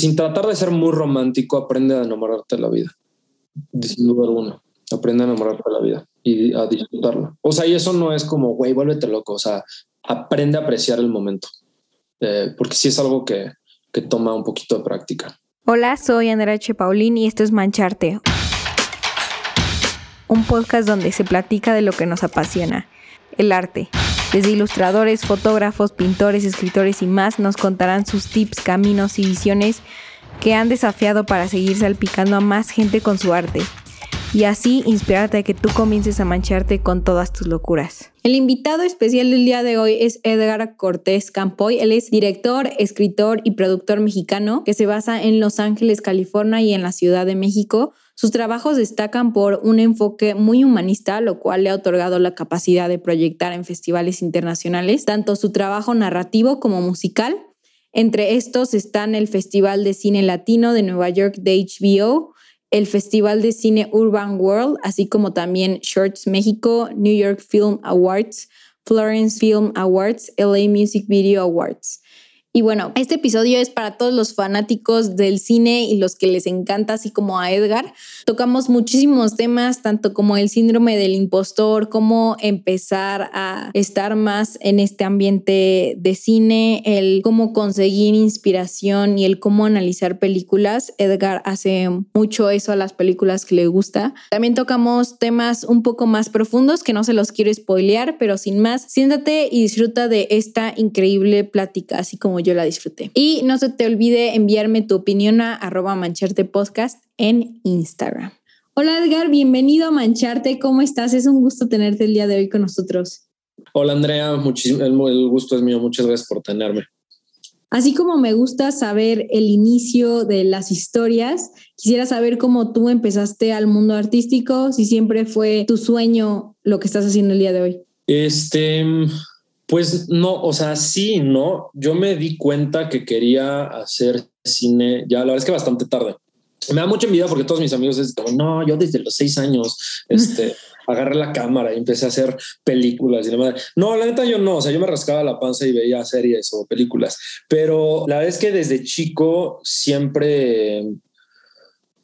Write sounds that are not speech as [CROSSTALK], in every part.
sin tratar de ser muy romántico, aprende a enamorarte de la vida. Sin duda alguna. Aprende a enamorarte de la vida y a disfrutarla. O sea, y eso no es como, güey, vuélvete loco. O sea, aprende a apreciar el momento. Eh, porque sí es algo que, que toma un poquito de práctica. Hola, soy Andrea H. Paulín y esto es Mancharte. Un podcast donde se platica de lo que nos apasiona, el arte. Desde ilustradores, fotógrafos, pintores, escritores y más nos contarán sus tips, caminos y visiones que han desafiado para seguir salpicando a más gente con su arte y así inspirarte a que tú comiences a mancharte con todas tus locuras. El invitado especial del día de hoy es Edgar Cortés Campoy. Él es director, escritor y productor mexicano que se basa en Los Ángeles, California y en la Ciudad de México. Sus trabajos destacan por un enfoque muy humanista, lo cual le ha otorgado la capacidad de proyectar en festivales internacionales tanto su trabajo narrativo como musical. Entre estos están el Festival de Cine Latino de Nueva York de HBO, el Festival de Cine Urban World, así como también Shorts México, New York Film Awards, Florence Film Awards, LA Music Video Awards. Y bueno, este episodio es para todos los fanáticos del cine y los que les encanta, así como a Edgar. Tocamos muchísimos temas, tanto como el síndrome del impostor, cómo empezar a estar más en este ambiente de cine, el cómo conseguir inspiración y el cómo analizar películas. Edgar hace mucho eso a las películas que le gusta. También tocamos temas un poco más profundos que no se los quiero spoilear, pero sin más, siéntate y disfruta de esta increíble plática, así como yo la disfruté. Y no se te olvide enviarme tu opinión a arroba mancharte podcast en Instagram. Hola Edgar, bienvenido a Mancharte. ¿Cómo estás? Es un gusto tenerte el día de hoy con nosotros. Hola Andrea, muchísimo, el gusto es mío. Muchas gracias por tenerme. Así como me gusta saber el inicio de las historias, quisiera saber cómo tú empezaste al mundo artístico, si siempre fue tu sueño lo que estás haciendo el día de hoy. Este, pues no, o sea, sí, no. Yo me di cuenta que quería hacer cine ya, la verdad es que bastante tarde. Me da mucha envidia porque todos mis amigos es como, no, yo desde los seis años, este, agarré la cámara y empecé a hacer películas y demás. No, la neta yo no, o sea, yo me rascaba la panza y veía series o películas, pero la verdad es que desde chico siempre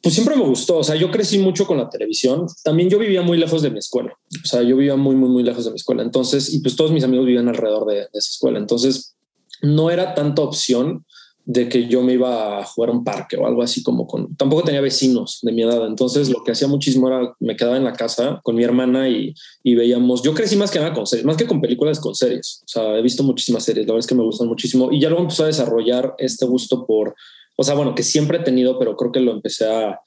pues siempre me gustó. O sea, yo crecí mucho con la televisión. También yo vivía muy lejos de mi escuela. O sea, yo vivía muy, muy, muy lejos de mi escuela. Entonces, y pues todos mis amigos vivían alrededor de, esa escuela. Entonces, no era tanta opción de que yo me iba a jugar a un parque o algo así como con... Tampoco tenía vecinos de mi edad. Entonces, lo que hacía muchísimo era me quedaba en la casa con mi hermana y, y veíamos... Yo crecí más que nada con series, más que con películas, con series. O sea, he visto muchísimas series. La verdad es que me gustan muchísimo. Y ya luego empezó a desarrollar este gusto por o sea, bueno, que siempre he tenido, pero creo que lo empecé a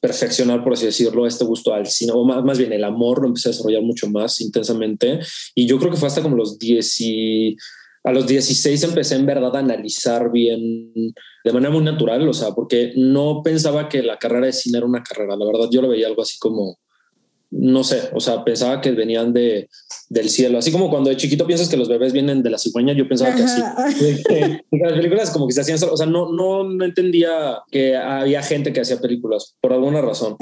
perfeccionar, por así decirlo, este gusto al cine, o más, bien el amor lo empecé a desarrollar mucho más intensamente. Y yo creo que fue hasta como los 10 y a los 16 empecé en verdad a analizar bien de manera muy natural, o sea, porque no pensaba que la carrera de cine era una carrera, la verdad yo lo veía algo así como no sé, o sea, pensaba que venían de, del cielo. Así como cuando de chiquito piensas que los bebés vienen de la cigüeña, yo pensaba que así. [LAUGHS] las películas como que se hacían, o sea, no, no, no entendía que había gente que hacía películas por alguna razón.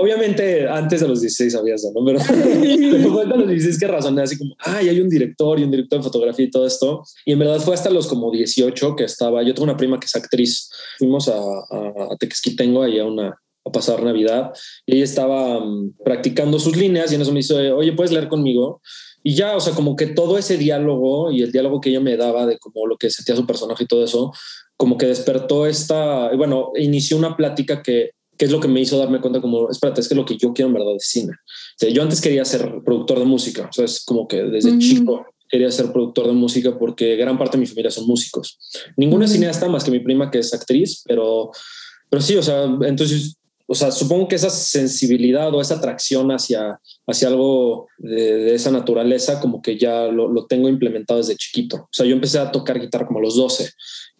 Obviamente antes de los 16 sabía eso, ¿no? Pero, [LAUGHS] [LAUGHS] después de los 16 que razoné así como, ay, hay un director y un director de fotografía y todo esto. Y en verdad fue hasta los como 18 que estaba, yo tengo una prima que es actriz, fuimos a, a, a Tequesquitengo, ahí a una a pasar Navidad y ella estaba mm, practicando sus líneas y en eso me dice, oye, ¿puedes leer conmigo? Y ya, o sea, como que todo ese diálogo y el diálogo que ella me daba de como lo que sentía su personaje y todo eso, como que despertó esta, bueno, inició una plática que, que es lo que me hizo darme cuenta como, espérate, es que lo que yo quiero en verdad es cine. yo antes quería ser productor de música, o sea, es como que desde chico quería ser productor de música porque gran parte de mi familia son músicos. Ninguna es cineasta más que mi prima que es actriz, pero, pero sí, o sea, entonces o sea, supongo que esa sensibilidad o esa atracción hacia, hacia algo de, esa naturaleza, como que ya lo, lo, tengo implementado desde chiquito. O sea, yo empecé a tocar guitarra como a los 12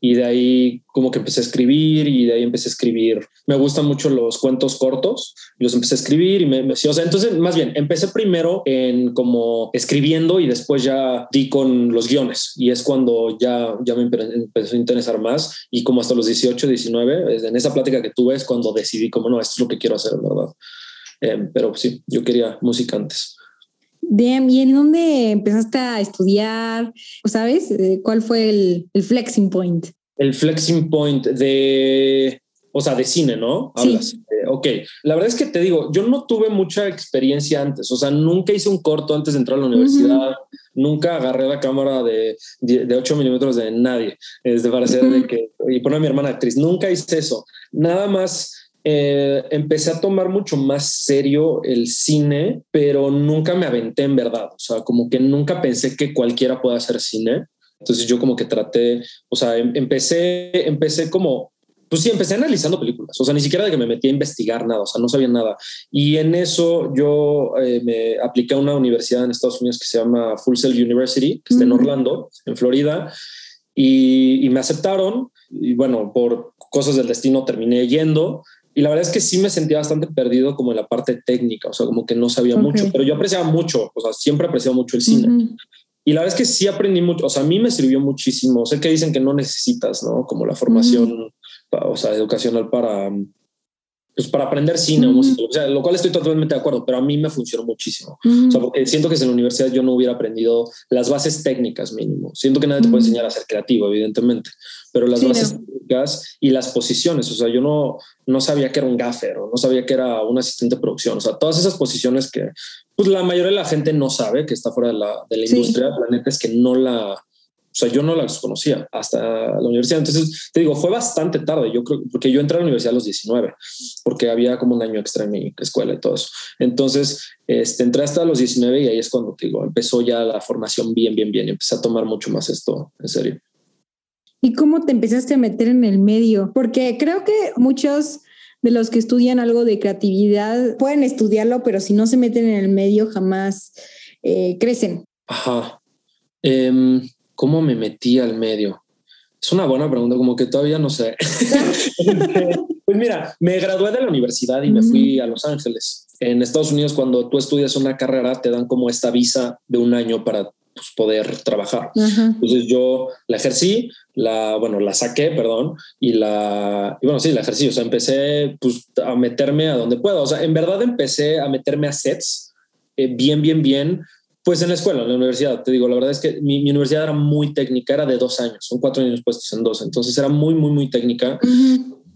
y de ahí como que empecé a escribir y de ahí empecé a escribir. Me gustan mucho los cuentos cortos, los empecé a escribir y me, me o sea, entonces más bien empecé primero en como escribiendo y después ya di con los guiones y es cuando ya, ya me empezó a interesar más y como hasta los 18, 19, en esa plática que tuve es cuando decidí como no, esto es lo que quiero hacer, ¿verdad? Eh, pero sí, yo quería música antes. Bien, ¿y en dónde empezaste a estudiar? ¿Sabes? Eh, ¿Cuál fue el, el flexing point? El flexing point de, o sea, de cine, ¿no? Hablas. Eh, ok, la verdad es que te digo, yo no tuve mucha experiencia antes, o sea, nunca hice un corto antes de entrar a la universidad, nunca agarré la cámara de, de, 8 milímetros de nadie, es de parecer de que, y poner a mi hermana actriz, nunca hice eso, nada más. Eh, empecé a tomar mucho más serio el cine, pero nunca me aventé en verdad. O sea, como que nunca pensé que cualquiera pueda hacer cine. Entonces yo como que traté, o sea, em, empecé, empecé como pues sí, empecé analizando películas, o sea, ni siquiera de que me metí a investigar nada, o sea, no sabía nada. Y en eso yo eh, me apliqué a una universidad en Estados Unidos que se llama Full Sail University, que está en Orlando, en Florida, y, me aceptaron. Y bueno, por cosas del destino terminé yendo. Y la verdad es que sí me sentía bastante perdido como en la parte técnica, o sea, como que no sabía mucho, pero yo apreciaba mucho, o sea, siempre apreciaba mucho el cine. Y la verdad es que sí aprendí mucho, o sea, a mí me sirvió muchísimo. Sé que dicen que no necesitas, ¿no? Como la formación o sea, educacional para, pues para aprender cine o música, o sea, lo cual estoy totalmente de acuerdo, pero a mí me funcionó muchísimo. O sea, porque siento que si en la universidad yo no hubiera aprendido las bases técnicas mínimo. Siento que nadie te puede enseñar a ser creativo, evidentemente, pero las bases técnicas y las posiciones, o sea, yo no, no sabía que era un gaffer o no sabía que era un asistente de producción, o sea, todas esas posiciones que pues la mayoría de la gente no sabe que está fuera de la, de la industria, la neta es que no la o sea, yo no las conocía hasta la universidad. Entonces, te digo, fue bastante tarde. Yo creo, porque yo entré a la universidad a los 19, porque había como un año extra en mi escuela y todo eso. Entonces, este, entré hasta los 19 y ahí es cuando, te digo, empezó ya la formación bien, bien, bien. Y empecé a tomar mucho más esto en serio. ¿Y cómo te empezaste a meter en el medio? Porque creo que muchos de los que estudian algo de creatividad pueden estudiarlo, pero si no se meten en el medio jamás eh, crecen. Ajá. Eh, ¿Cómo me metí al medio? Es una buena pregunta, como que todavía no sé. [LAUGHS] pues mira, me gradué de la universidad y me fui a Los Ángeles. En Estados Unidos, cuando tú estudias una carrera, te dan como esta visa de un año para pues, poder trabajar. Entonces yo la ejercí, la, bueno, la saqué, perdón, y la, y bueno, sí, la ejercí. O sea, empecé pues, a meterme a donde puedo. O sea, en verdad empecé a meterme a sets eh, bien, bien, bien pues en la escuela, en la universidad, te digo, la verdad es que mi, universidad era muy técnica, era de dos años, son cuatro años puestos en dos, entonces era muy, muy, muy técnica.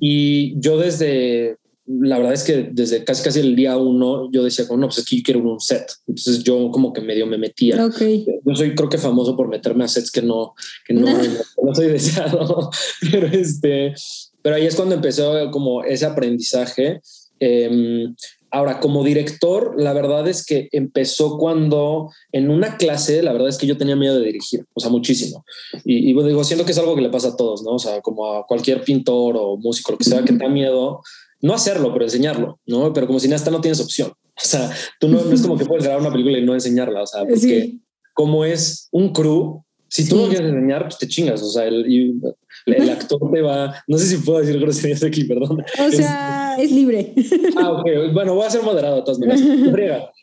Y yo desde, la verdad es que desde casi casi el día uno, yo decía, como, no, pues es que yo quiero un set. Entonces yo como que medio me metía. Yo soy creo que famoso por meterme a sets que no, que no, [LAUGHS] no, soy deseado, [LAUGHS] pero este, pero ahí es cuando empezó como ese aprendizaje. Eh, Ahora, como director, la verdad es que empezó cuando en una clase, la verdad es que yo tenía miedo de dirigir, o sea, muchísimo. Y, y digo, siento que es algo que le pasa a todos, ¿no? O sea, como a cualquier pintor o músico, lo que sea, que te da miedo, no hacerlo, pero enseñarlo, ¿no? Pero como cineasta no tienes opción. [LAUGHS] O sea, tú no, es como que puedes grabar una película y no enseñarla, o sea, [LAUGHS] porque como es un crew, si tú no quieres enseñar, pues te chingas, o sea, el, el [LAUGHS] actor te va, no sé si puedo decir groserías aquí, perdón. O sea, es, libre. Ah, ok, bueno, voy a ser moderado de todas maneras.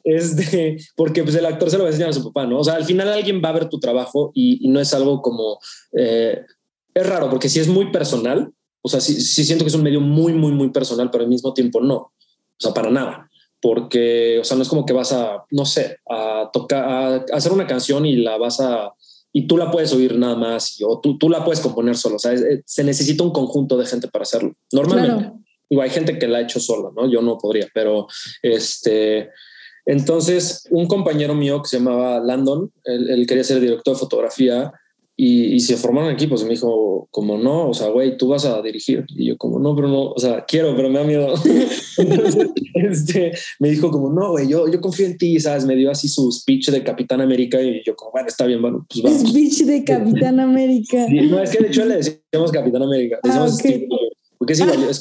Este, porque pues el actor se lo va a enseñar a su papá, ¿no? O sea, al final alguien va a ver tu trabajo y, no es algo como, eh, es raro porque si es muy personal, o sea, sí, siento que es un medio muy, muy, muy personal, pero al mismo tiempo no, o sea, para nada porque, o sea, no es como que vas a, no sé, a tocar, a hacer una canción y la vas a y tú la puedes oír nada más o tú, tú la puedes componer solo. O sea, se necesita un conjunto de gente para hacerlo. Normalmente. hay gente que la ha hecho sola, ¿no? Yo no podría, pero este... Entonces, un compañero mío que se llamaba Landon, él quería ser director de fotografía y, se formaron equipos y me dijo, como no, o sea, güey, tú vas a dirigir. Y yo como, no, pero no, o sea, quiero, pero me da miedo. [LAUGHS] Entonces, este, me dijo como, no, güey, yo, yo confío en ti, ¿sabes? Me dio así su speech de Capitán América y yo como, bueno, está bien, bueno, pues vamos. Speech de Capitán América. no, es que de hecho le decíamos Capitán América. ah, okay. Porque es igual, es,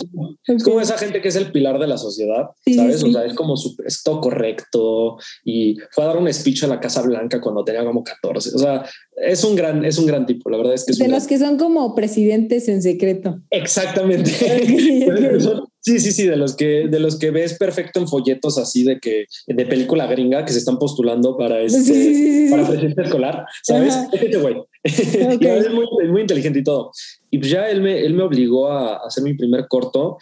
como, esa gente que es el pilar de la sociedad, ¿sabes? O sea, es como es todo correcto y fue a dar un speech a la Casa Blanca cuando tenía como 14. O sea, es un gran, es un gran tipo, la verdad es que es De los que son como presidentes en secreto. Exactamente. [LAUGHS] Sí, sí, sí, de los que de los que ves perfecto en folletos así de que de película gringa que se están postulando para este para presidente escolar, ¿sabes? Este güey. [LAUGHS] es muy, muy, inteligente y todo. Y pues ya él me, él me obligó a hacer mi primer corto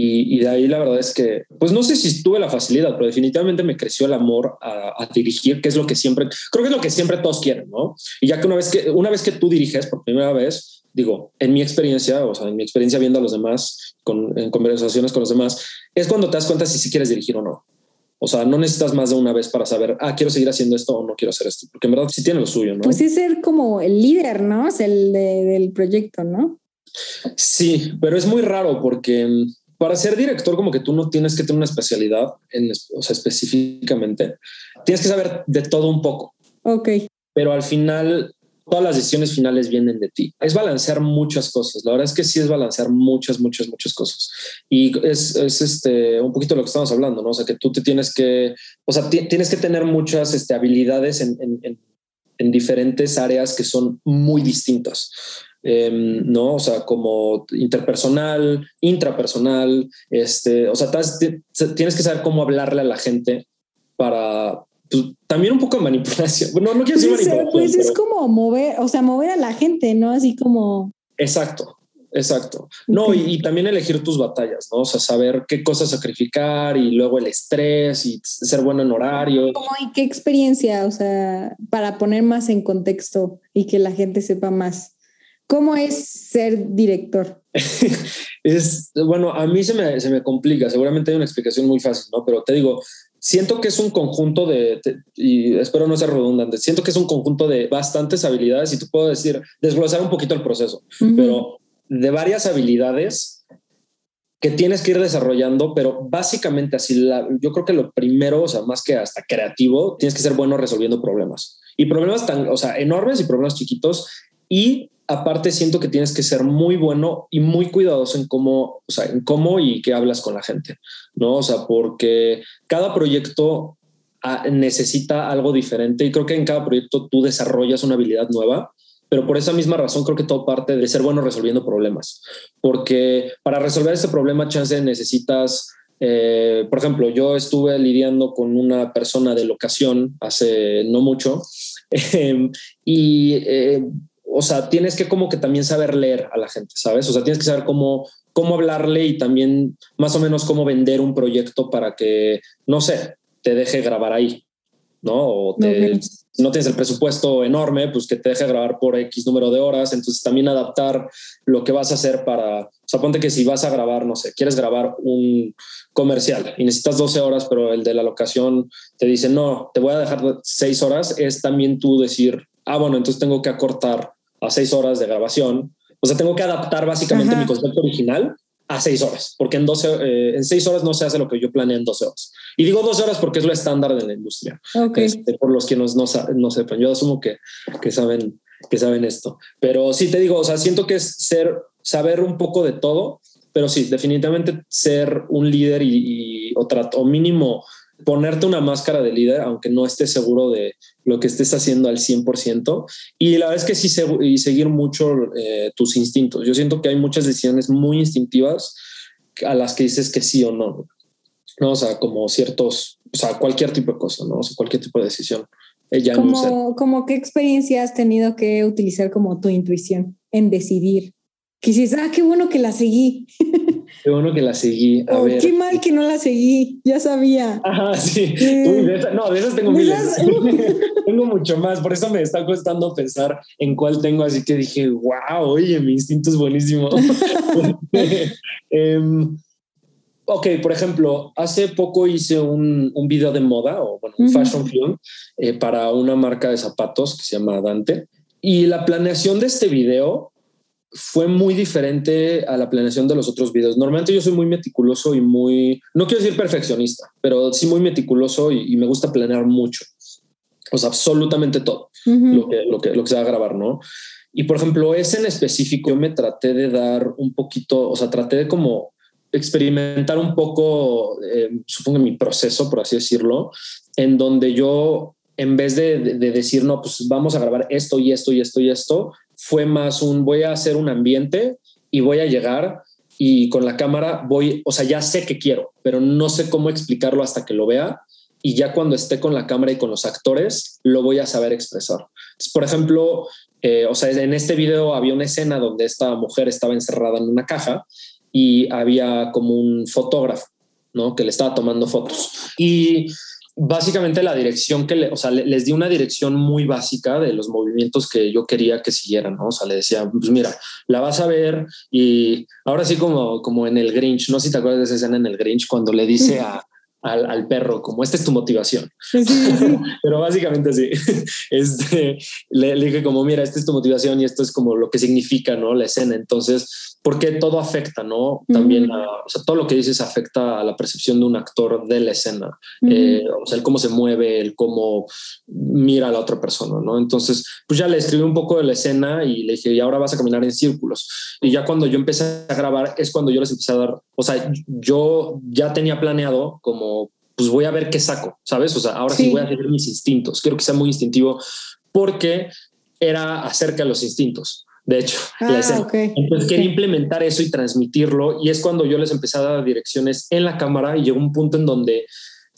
y, de ahí la verdad es que, pues no sé si tuve la facilidad, pero definitivamente me creció el amor a, a, dirigir, que es lo que siempre, creo que es lo que siempre todos quieren, ¿no? Y ya que una vez que, una vez que tú diriges por primera vez, digo, en mi experiencia, o sea, en mi experiencia viendo a los demás, con, en conversaciones con los demás, es cuando te das cuenta si sí quieres dirigir o no. O sea, no necesitas más de una vez para saber, ah, quiero seguir haciendo esto o no quiero hacer esto, porque en verdad sí tiene lo suyo, ¿no? Pues sí, ser como el líder, ¿no? Es el del proyecto, ¿no? Sí, pero es muy raro porque mm, para ser director como que tú no tienes que tener una especialidad, en, o sea, específicamente. Tienes que saber de todo un poco. Ok. Pero al final todas las decisiones finales vienen de ti. Es balancear muchas cosas. La verdad es que sí es balancear muchas, muchas, muchas cosas. Y es, es este, un poquito lo que estamos hablando, ¿no? O sea, que tú te tienes que, o sea, tienes que tener muchas este, habilidades en, en, en, diferentes áreas que son muy distintas. Em, no, o sea, como interpersonal, intrapersonal, este, o sea, tienes que saber cómo hablarle a la gente para, pues, también un poco de manipulación. Bueno, no quiero decir pues manipulación. Pues es como mover, o sea, mover a la gente, ¿no? Así como. Exacto, exacto. No, y, también elegir tus batallas, ¿no? O sea, saber qué cosas sacrificar y luego el estrés y ser bueno en horario. ¿Cómo y qué experiencia? O sea, para poner más en contexto y que la gente sepa más. ¿Cómo es ser director? [LAUGHS] es, bueno, a mí se me, se me complica. Seguramente hay una explicación muy fácil, ¿no? Pero te digo, siento que es un conjunto de, y espero no ser redundante, siento que es un conjunto de bastantes habilidades y tú puedo decir, desglosar un poquito el proceso, pero de varias habilidades que tienes que ir desarrollando, pero básicamente así, yo creo que lo primero, o sea, más que hasta creativo, tienes que ser bueno resolviendo problemas. Y problemas tan, o sea, enormes y problemas chiquitos y aparte siento que tienes que ser muy bueno y muy cuidadoso en cómo, o sea, en cómo y qué hablas con la gente, ¿no? O sea, porque cada proyecto ah, necesita algo diferente y creo que en cada proyecto tú desarrollas una habilidad nueva, pero por esa misma razón creo que todo parte de ser bueno resolviendo problemas, porque para resolver ese problema, chance necesitas eh, por ejemplo, yo estuve lidiando con una persona de locación hace no mucho [LAUGHS] eh, y eh, o sea, tienes que como que también saber leer a la gente, ¿sabes? O sea, tienes que saber cómo, cómo hablarle y también más o menos cómo vender un proyecto para que, no sé, te deje grabar ahí, ¿no? O no tienes el presupuesto enorme, pues que te deje grabar por X número de horas, entonces también adaptar lo que vas a hacer para, o sea, ponte que si vas a grabar, no sé, quieres grabar un comercial y necesitas 12 horas, pero el de la locación te dice, no, te voy a dejar 6 horas, es también tú decir, ah, bueno, entonces tengo que acortar a seis horas de grabación. O sea, tengo que adaptar básicamente mi concepto original a seis horas, porque en 12, eh, en seis horas no se hace lo que yo planeé en 12 horas. Y digo 12 horas porque es lo estándar de la industria. Este, por los que no, no, sepan, yo asumo que, que, saben, que saben esto. Pero sí te digo, o sea, siento que es ser, saber un poco de todo, pero sí, definitivamente ser un líder y, y o, o mínimo ponerte una máscara de líder, aunque no estés seguro de lo que estés haciendo al 100%. Y la verdad es que sí, y seguir mucho eh, tus instintos. Yo siento que hay muchas decisiones muy instintivas a las que dices que sí o no. ¿no? O sea, como ciertos, o sea, cualquier tipo de cosa, ¿no? O sea, cualquier tipo de decisión. Ella como, como qué experiencia has tenido que utilizar como tu intuición en decidir. Que dices, ah, qué bueno que la seguí. [LAUGHS] Qué bueno que la seguí. A oh, ver. Qué mal que no la seguí, ya sabía. Ajá, sí. no, de esas tengo miles. [LAUGHS] tengo mucho más, por eso me está costando pensar en cuál tengo, así que dije, wow, oye, mi instinto es buenísimo. um, [LAUGHS] [LAUGHS] ok, por ejemplo, hace poco hice un, un video de moda o bueno, un fashion film eh, para una marca de zapatos que se llama Dante. Y la planeación de este video fue muy diferente a la planeación de los otros videos. Normalmente yo soy muy meticuloso y muy, no quiero decir perfeccionista, pero sí muy meticuloso y, me gusta planear mucho. O sea, absolutamente todo lo, que, lo, que, lo que se va a grabar, ¿no? Y por ejemplo, ese en específico, yo me traté de dar un poquito, o sea, traté de como experimentar un poco, eh, supongo, mi proceso, por así decirlo, en donde yo, en vez de, de, decir, no, pues vamos a grabar esto y esto y esto y esto, fue más un voy a hacer un ambiente y voy a llegar y con la cámara voy, o sea, ya sé que quiero, pero no sé cómo explicarlo hasta que lo vea y ya cuando esté con la cámara y con los actores lo voy a saber expresar. por ejemplo, eh, o sea, en este video había una escena donde esta mujer estaba encerrada en una caja y había como un fotógrafo, ¿no? Que le estaba tomando fotos. Y básicamente la dirección que le, o sea, les di una dirección muy básica de los movimientos que yo quería que siguieran, ¿no? O sea, le decía, pues mira, la vas a ver y ahora sí como, como en el Grinch, no sé si te acuerdas de esa escena en el Grinch cuando le dice a, al, perro, como esta es tu motivación. [LAUGHS] Pero básicamente sí. [LAUGHS] Este, le, dije como, mira, esta es tu motivación y esto es como lo que significa, ¿no? La escena. Entonces, porque todo afecta, ¿no? También, o sea, todo lo que dices afecta a la percepción de un actor de la escena. Eh, o sea, el cómo se mueve, el cómo mira a la otra persona, ¿no? Entonces, pues ya le escribí un poco de la escena y le dije, y ahora vas a caminar en círculos. Y ya cuando yo empecé a grabar es cuando yo les empecé a dar, o sea, yo ya tenía planeado como pues voy a ver qué saco, ¿sabes? O sea, ahora sí, voy a seguir mis instintos. Quiero que sea muy instintivo porque era acerca de los instintos. De hecho, ah, entonces quería implementar eso y transmitirlo. Y es cuando yo les empecé a dar direcciones en la cámara y llegó un punto en donde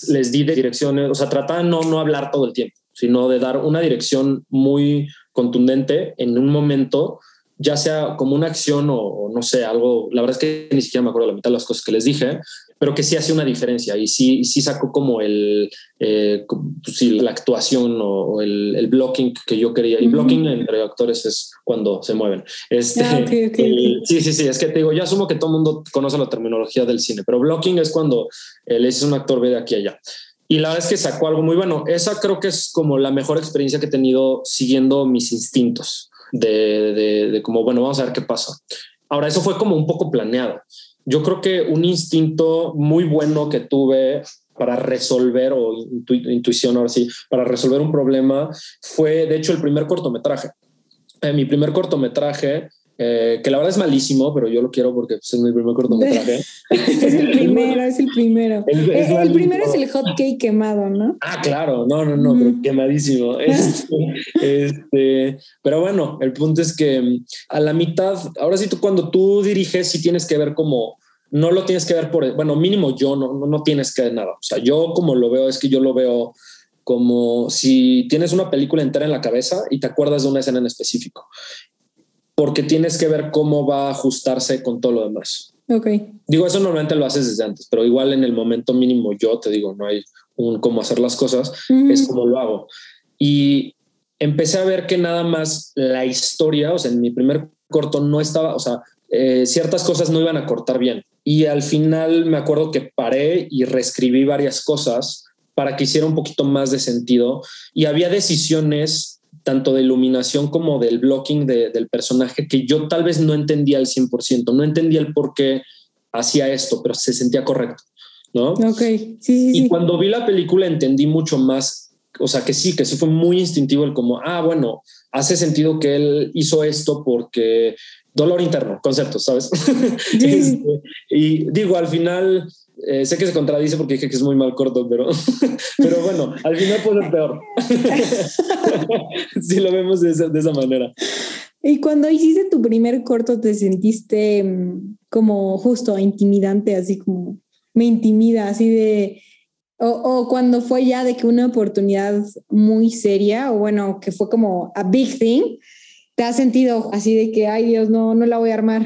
les di direcciones, o sea, trataba no, no hablar todo el tiempo, sino de dar una dirección muy contundente en un momento, ya sea como una acción o, no sé, algo, la verdad es que ni siquiera me acuerdo la mitad de las cosas que les dije, pero que sí hace una diferencia y sí, sí sacó como el, eh, pues la actuación o, el, blocking que yo quería. Y blocking entre actores es cuando se mueven. Este, ah, sí, sí, sí, es que te digo, yo asumo que todo el mundo conoce la terminología del cine, pero blocking es cuando le dices un actor ve de aquí a allá. Y la verdad es que sacó algo muy bueno. Esa creo que es como la mejor experiencia que he tenido siguiendo mis instintos de, de, de como, bueno, vamos a ver qué pasa. Ahora, eso fue como un poco planeado yo creo que un instinto muy bueno que tuve para resolver, o intuición ahora sí, para resolver un problema, fue de hecho el primer cortometraje. Eh, mi primer cortometraje eh, que la verdad es malísimo, pero yo lo quiero porque es mi primer cortometraje. [LAUGHS] es el primero, es el primero. [LAUGHS] El, eh, primero es el hot cake quemado, ¿no? Ah, claro, no, no, no, pero quemadísimo. [LAUGHS] Este, este, pero bueno, el punto es que mm, a la mitad, ahora sí, tú cuando tú diriges, sí tienes que ver como no lo tienes que ver por, bueno, mínimo yo no, no, no tienes que ver nada. O sea, yo como lo veo es que yo lo veo como si tienes una película entera en la cabeza y te acuerdas de una escena en específico porque tienes que ver cómo va a ajustarse con todo lo demás. Ok. Digo, eso normalmente lo haces desde antes, pero igual en el momento mínimo yo te digo, no hay un cómo hacer las cosas, es como lo hago. Y empecé a ver que nada más la historia, o sea, en mi primer corto no estaba, o sea, eh, ciertas cosas no iban a cortar bien. Y al final me acuerdo que paré y reescribí varias cosas para que hiciera un poquito más de sentido. Y había decisiones tanto de iluminación como del blocking del personaje, que yo tal vez no entendía al 100%, no entendía el por qué hacía esto, pero se sentía correcto, ¿no? Ok, sí, sí. Y cuando vi la película entendí mucho más, o sea, que sí, que sí fue muy instintivo el como, ah, bueno, hace sentido que él hizo esto porque dolor interno, conceptos, ¿sabes? [LAUGHS] Este, y digo, al final eh, sé que se contradice porque dije que es muy mal corto, pero, [LAUGHS] pero bueno, al final puede ser peor. [LAUGHS] si lo vemos de esa, de esa, manera. Y cuando hiciste tu primer corto, ¿te sentiste mm, como justo intimidante, así como me intimida, así de... O, o, cuando fue ya de que una oportunidad muy seria, o bueno, que fue como a big thing, ¿te has sentido así de que, ay Dios, no, no la voy a armar?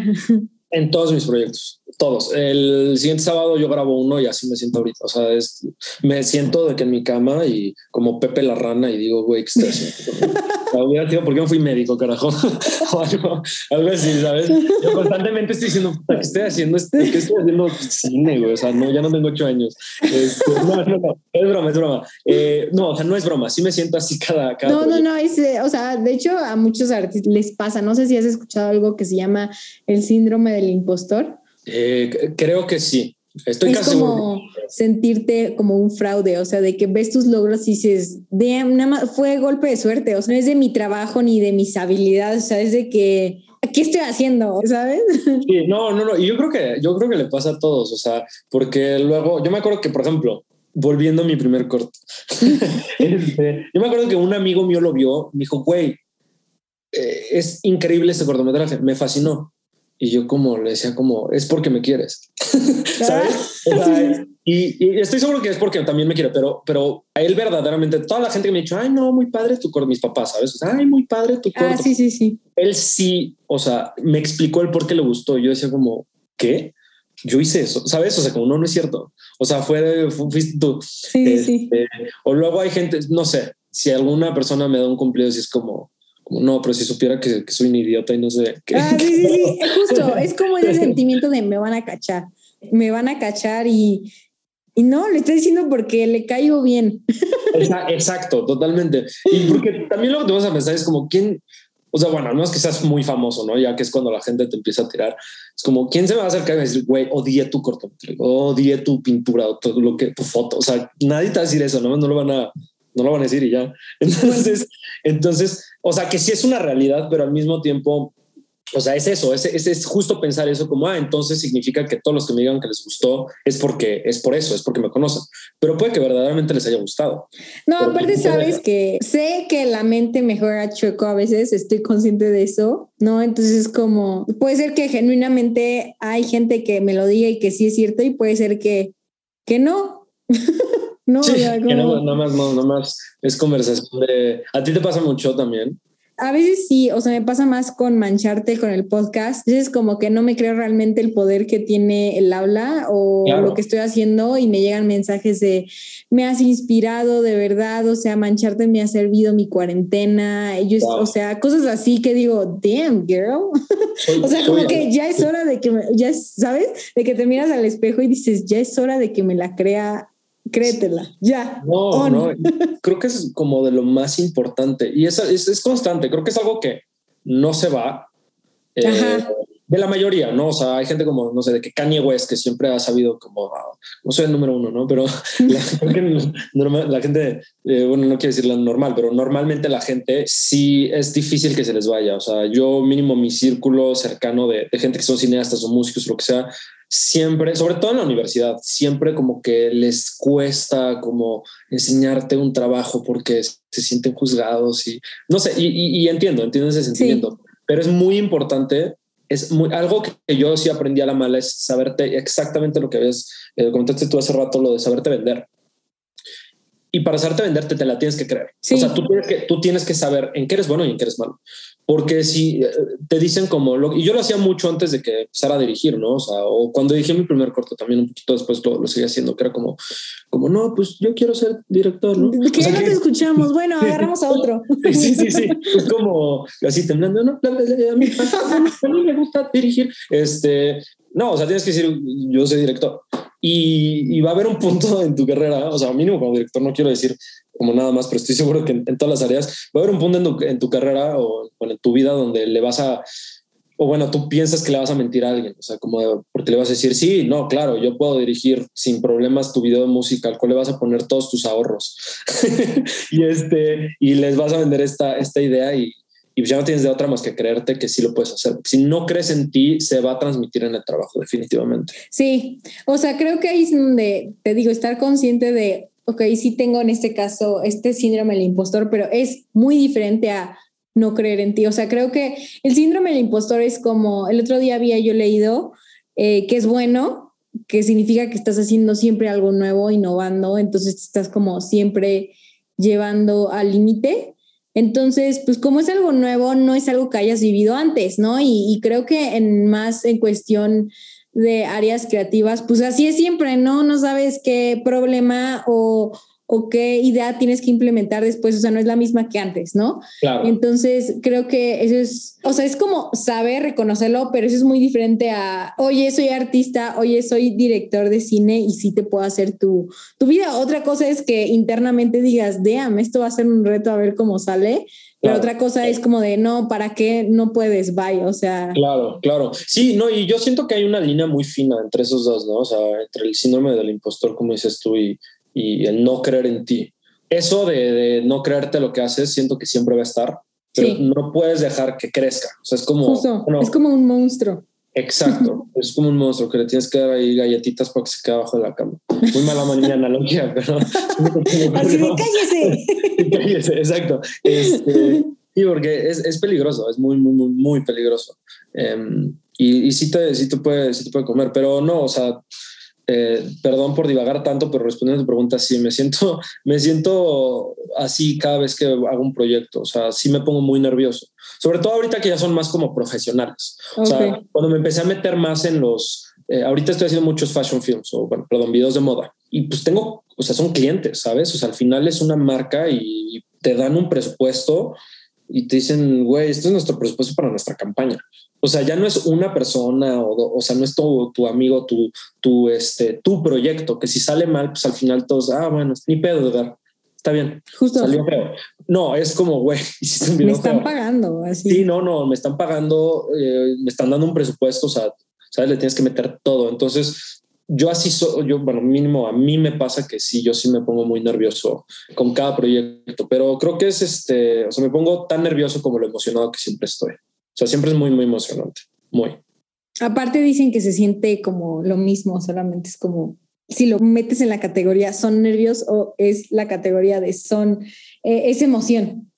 En todos mis proyectos, todos. El siguiente sábado yo grabo uno y así me siento ahorita. O sea, es, me siento de que en mi cama y como Pepe la rana y digo, güey, ¿qué estoy haciendo? [LAUGHS] sido porque no fui médico, carajo. [LAUGHS] o algo, algo, así, ¿sabes? Yo constantemente estoy diciendo, ¿qué estoy haciendo? ¿Qué estoy haciendo cine, güey? O sea, no, ya no tengo ocho años. Este, no, no, no, es broma, es broma. Eh, no, o sea, no es broma. Sí me siento así cada. cada no, no, no, es, o sea, de hecho, a muchos artistas les pasa. No sé si has escuchado algo que se llama el síndrome del impostor. Eh, creo que sí. Estoy es como sentirte como un fraude, o sea, de que ves tus logros y dices, nada más fue golpe de suerte, o sea, no es de mi trabajo ni de mis habilidades, o sea, es de que, ¿qué estoy haciendo? ¿Sabes? [LAUGHS] Sí, no, no, no, y yo creo que, yo creo que le pasa a todos, o sea, porque luego, yo me acuerdo que, por ejemplo, volviendo a mi primer corto, [LAUGHS] este, yo me acuerdo que un amigo mío lo vio, me dijo, güey, eh, es increíble este cortometraje, me fascinó. Y yo como le decía como, es porque me quieres, [LAUGHS] ¿sabes? y, estoy seguro que es porque también me quiere, pero, pero a él verdaderamente, toda la gente que me ha dicho, ay, no, muy padre tu corto, mis papás, ¿sabes? ay, muy padre tu corto. Ah, sí, sí, sí. Él sí, o sea, me explicó el por qué le gustó. Yo decía como, ¿qué? yo hice eso, ¿sabes? O sea, como no, no es cierto. O sea, fue, fuiste tú. Sí, sí. Este, o luego hay gente, no sé, si alguna persona me da un cumplido, si es como, como no, pero si supiera que, soy un idiota y no sé. qué. ah, sí, sí, sí, [LAUGHS] justo, es como ese sentimiento de me van a cachar, me van a cachar y, y no, le estoy diciendo porque le caigo bien. [LAUGHS] Exacto, totalmente. Y porque también lo que te vas a pensar es como, ¿quién, o sea, bueno, no es que seas muy famoso, ¿no? Ya que es cuando la gente te empieza a tirar. Es como, ¿quién se va a acercar y decir, güey, odié tu cortometraje, odié tu pintura, o todo lo que, tu foto? O sea, nadie te va a decir eso, ¿no? No lo van a, no lo van a decir y ya. [LAUGHS] Entonces, entonces, o sea, que sí es una realidad, pero al mismo tiempo o sea, es eso, es, es, justo pensar eso como, ah, entonces significa que todos los que me digan que les gustó es porque es por eso, es porque me conocen, pero puede que verdaderamente les haya gustado. No, aparte sabes que sé que la mente mejora chueco a veces, estoy consciente de eso, ¿no? Entonces como, puede ser que genuinamente hay gente que me lo diga y que sí es cierto y puede ser que, que no. [LAUGHS] no, sí, que no, nada más, no, nada más es conversación de... ¿A ti te pasa mucho también? a veces sí, o sea, me pasa más con mancharte con el podcast. Es como que no me creo realmente el poder que tiene el habla o lo que estoy haciendo y me llegan mensajes de me has inspirado de verdad, o sea, mancharte me ha servido mi cuarentena, o sea, cosas así que digo, damn girl. [LAUGHS] o sea, como que ya es hora de que, ya ¿sabes? De que te miras al espejo y dices, ya es hora de que me la crea créetela, ya. No, no, creo que es como de lo más importante y es, es, constante, creo que es algo que no se va. Eh, de la mayoría, ¿no? O sea, hay gente como, no sé, de que Kanye West, que siempre ha sabido como, no soy el número uno, ¿no? Pero [LAUGHS] la, gente, eh, bueno, no quiero decir la normal, pero normalmente la gente sí es difícil que se les vaya. O sea, yo mínimo mi círculo cercano de, de gente que son cineastas o músicos, lo que sea, siempre, sobre todo en la universidad, siempre como que les cuesta como enseñarte un trabajo porque se sienten juzgados y no sé, y, entiendo, entiendo ese sentimiento, pero es muy importante. Es muy, algo que yo sí aprendí a la mala es saberte exactamente lo que ves. Eh, comentaste tú hace rato lo de saberte vender. Y para saberte venderte te la tienes que creer. O sea, tú tienes, que, tú tienes que saber en qué eres bueno y en qué eres malo. Porque si eh, te dicen como, lo, y yo lo hacía mucho antes de que empezara a dirigir, ¿no? O sea, o cuando dije mi primer corto también un poquito después lo, lo seguía haciendo, que era como, como, no, pues yo quiero ser director, ¿no? Que ya no te escuchamos, bueno, [LAUGHS] agarramos a otro. [LAUGHS] sí, sí, sí, es como así temblando, no, a mí, a mí me gusta dirigir. Este, no, o sea, tienes que decir, yo soy director. Y, y, va a haber un punto en tu carrera, o sea, mínimo como director, no quiero decir como nada más, pero estoy [LAUGHS] seguro que en, todas las áreas va a haber un punto en tu, carrera o, en tu vida donde le vas a, o bueno, tú piensas que le vas a mentir a alguien, o sea, como porque le vas a decir, sí, no, claro, yo puedo dirigir sin problemas tu video de música, al cual le vas a poner todos tus ahorros [LAUGHS] y este, y les vas a vender esta, esta idea y, y ya no tienes de otra más que creerte que sí lo puedes hacer. Si no crees en ti, se va a transmitir en el trabajo, definitivamente. Sí, o sea, creo que ahí es donde te digo, estar consciente de, ok, sí tengo en este caso este síndrome del impostor, pero es muy diferente a no creer en ti. O sea, creo que el síndrome del impostor es como, el otro día había yo leído eh, que es bueno, que significa que estás haciendo siempre algo nuevo, innovando, entonces estás como siempre llevando al límite. Entonces, pues como es algo nuevo, no es algo que hayas vivido antes, ¿no? Y, y creo que en más en cuestión de áreas creativas, pues así es siempre, ¿no? No sabes qué problema o, o qué idea tienes que implementar después, o sea, no es la misma que antes, ¿no? Claro. Entonces, creo que eso es, o sea, es como saber reconocerlo, pero eso es muy diferente a, oye, soy artista, oye, soy director de cine y sí te puedo hacer tu, tu vida. Otra cosa es que internamente digas, damn, esto va a ser un reto a ver cómo sale. La otra cosa es como de, no, ¿para qué no puedes? Vaya, o sea. Claro, claro. Sí, no, y yo siento que hay una línea muy fina entre esos dos, ¿no? O sea, entre el síndrome del impostor, como dices tú, y, y el no creer en ti. Eso de, no creerte lo que haces, siento que siempre va a estar, pero no puedes dejar que crezca. O sea, es como. es como un monstruo. Exacto, [LAUGHS] es como un monstruo que le tienes que dar ahí galletitas para que se quede abajo de la cama. Muy mala manera analogía, [LAUGHS] pero. Así de [LAUGHS] cállese. cállese, exacto. Este, sí, porque es, es, peligroso, es muy, muy, muy, muy peligroso. Um, y, y sí, te, sí, te puede, sí te puede comer, pero no, o sea, eh, perdón por divagar tanto, pero respondiendo a tu pregunta, sí, me siento, me siento así cada vez que hago un proyecto. O sea, sí me pongo muy nervioso. Sobre todo ahorita que ya son más como profesionales. O sea, cuando me empecé a meter más en los, eh, ahorita estoy haciendo muchos fashion films o, bueno, perdón, videos de moda y pues tengo, o sea, son clientes, ¿sabes? O sea, al final es una marca y te dan un presupuesto y te dicen, güey, esto es nuestro presupuesto para nuestra campaña. O sea, ya no es una persona o, o sea, no es tu, tu amigo, tu, tu, este, tu proyecto, que si sale mal, pues al final todos, ah, bueno, ni pedo de ver. Está bien. Justo. Salió feo. No, es como, güey, [LAUGHS] hiciste un video Me están feo. pagando. Así. Sí, no, no, me están pagando, eh, me están dando un presupuesto, o sea, sabes, le tienes que meter todo. Entonces, yo así soy, yo, bueno, mínimo a mí me pasa que sí, yo sí me pongo muy nervioso con cada proyecto, pero creo que es este, o sea, me pongo tan nervioso como lo emocionado que siempre estoy. O sea, siempre es muy, muy emocionante, muy. Aparte dicen que se siente como lo mismo, solamente es como si lo metes en la categoría son nervios o es la categoría de son, eh, es emoción.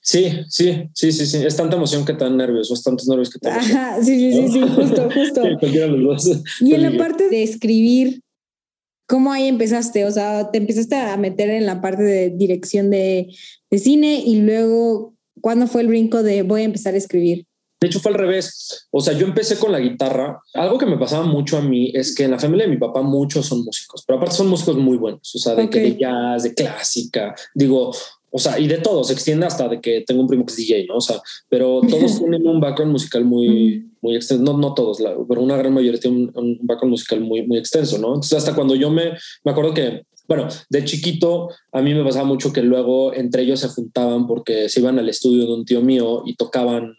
Sí, sí, sí, sí, sí. Es tanta emoción que tan nervios, o es tantos nervios que tan Ajá, sí, sí, sí, sí, justo, [LAUGHS] justo. Y en la parte de escribir, ¿cómo ahí empezaste? O sea, te empezaste a meter en la parte de dirección de, de cine y luego, ¿cuándo fue el brinco de voy a empezar a escribir? De hecho, fue al revés. O sea, yo empecé con la guitarra. Algo que me pasaba mucho a mí es que en la familia de mi papá muchos son músicos, pero aparte son músicos muy buenos. O sea, de, que Ok. de jazz, de clásica. Digo, o sea, y de todo. Se extiende hasta de que tengo un primo que es DJ, ¿no? O sea, pero todos [LAUGHS] tienen un background musical muy, muy extenso. No, no todos, pero una gran mayoría tiene un, un background musical muy, muy extenso, ¿no? Entonces, hasta cuando yo me, me acuerdo que bueno, de chiquito a mí me pasaba mucho que luego entre ellos se juntaban porque se iban al estudio de un tío mío y tocaban,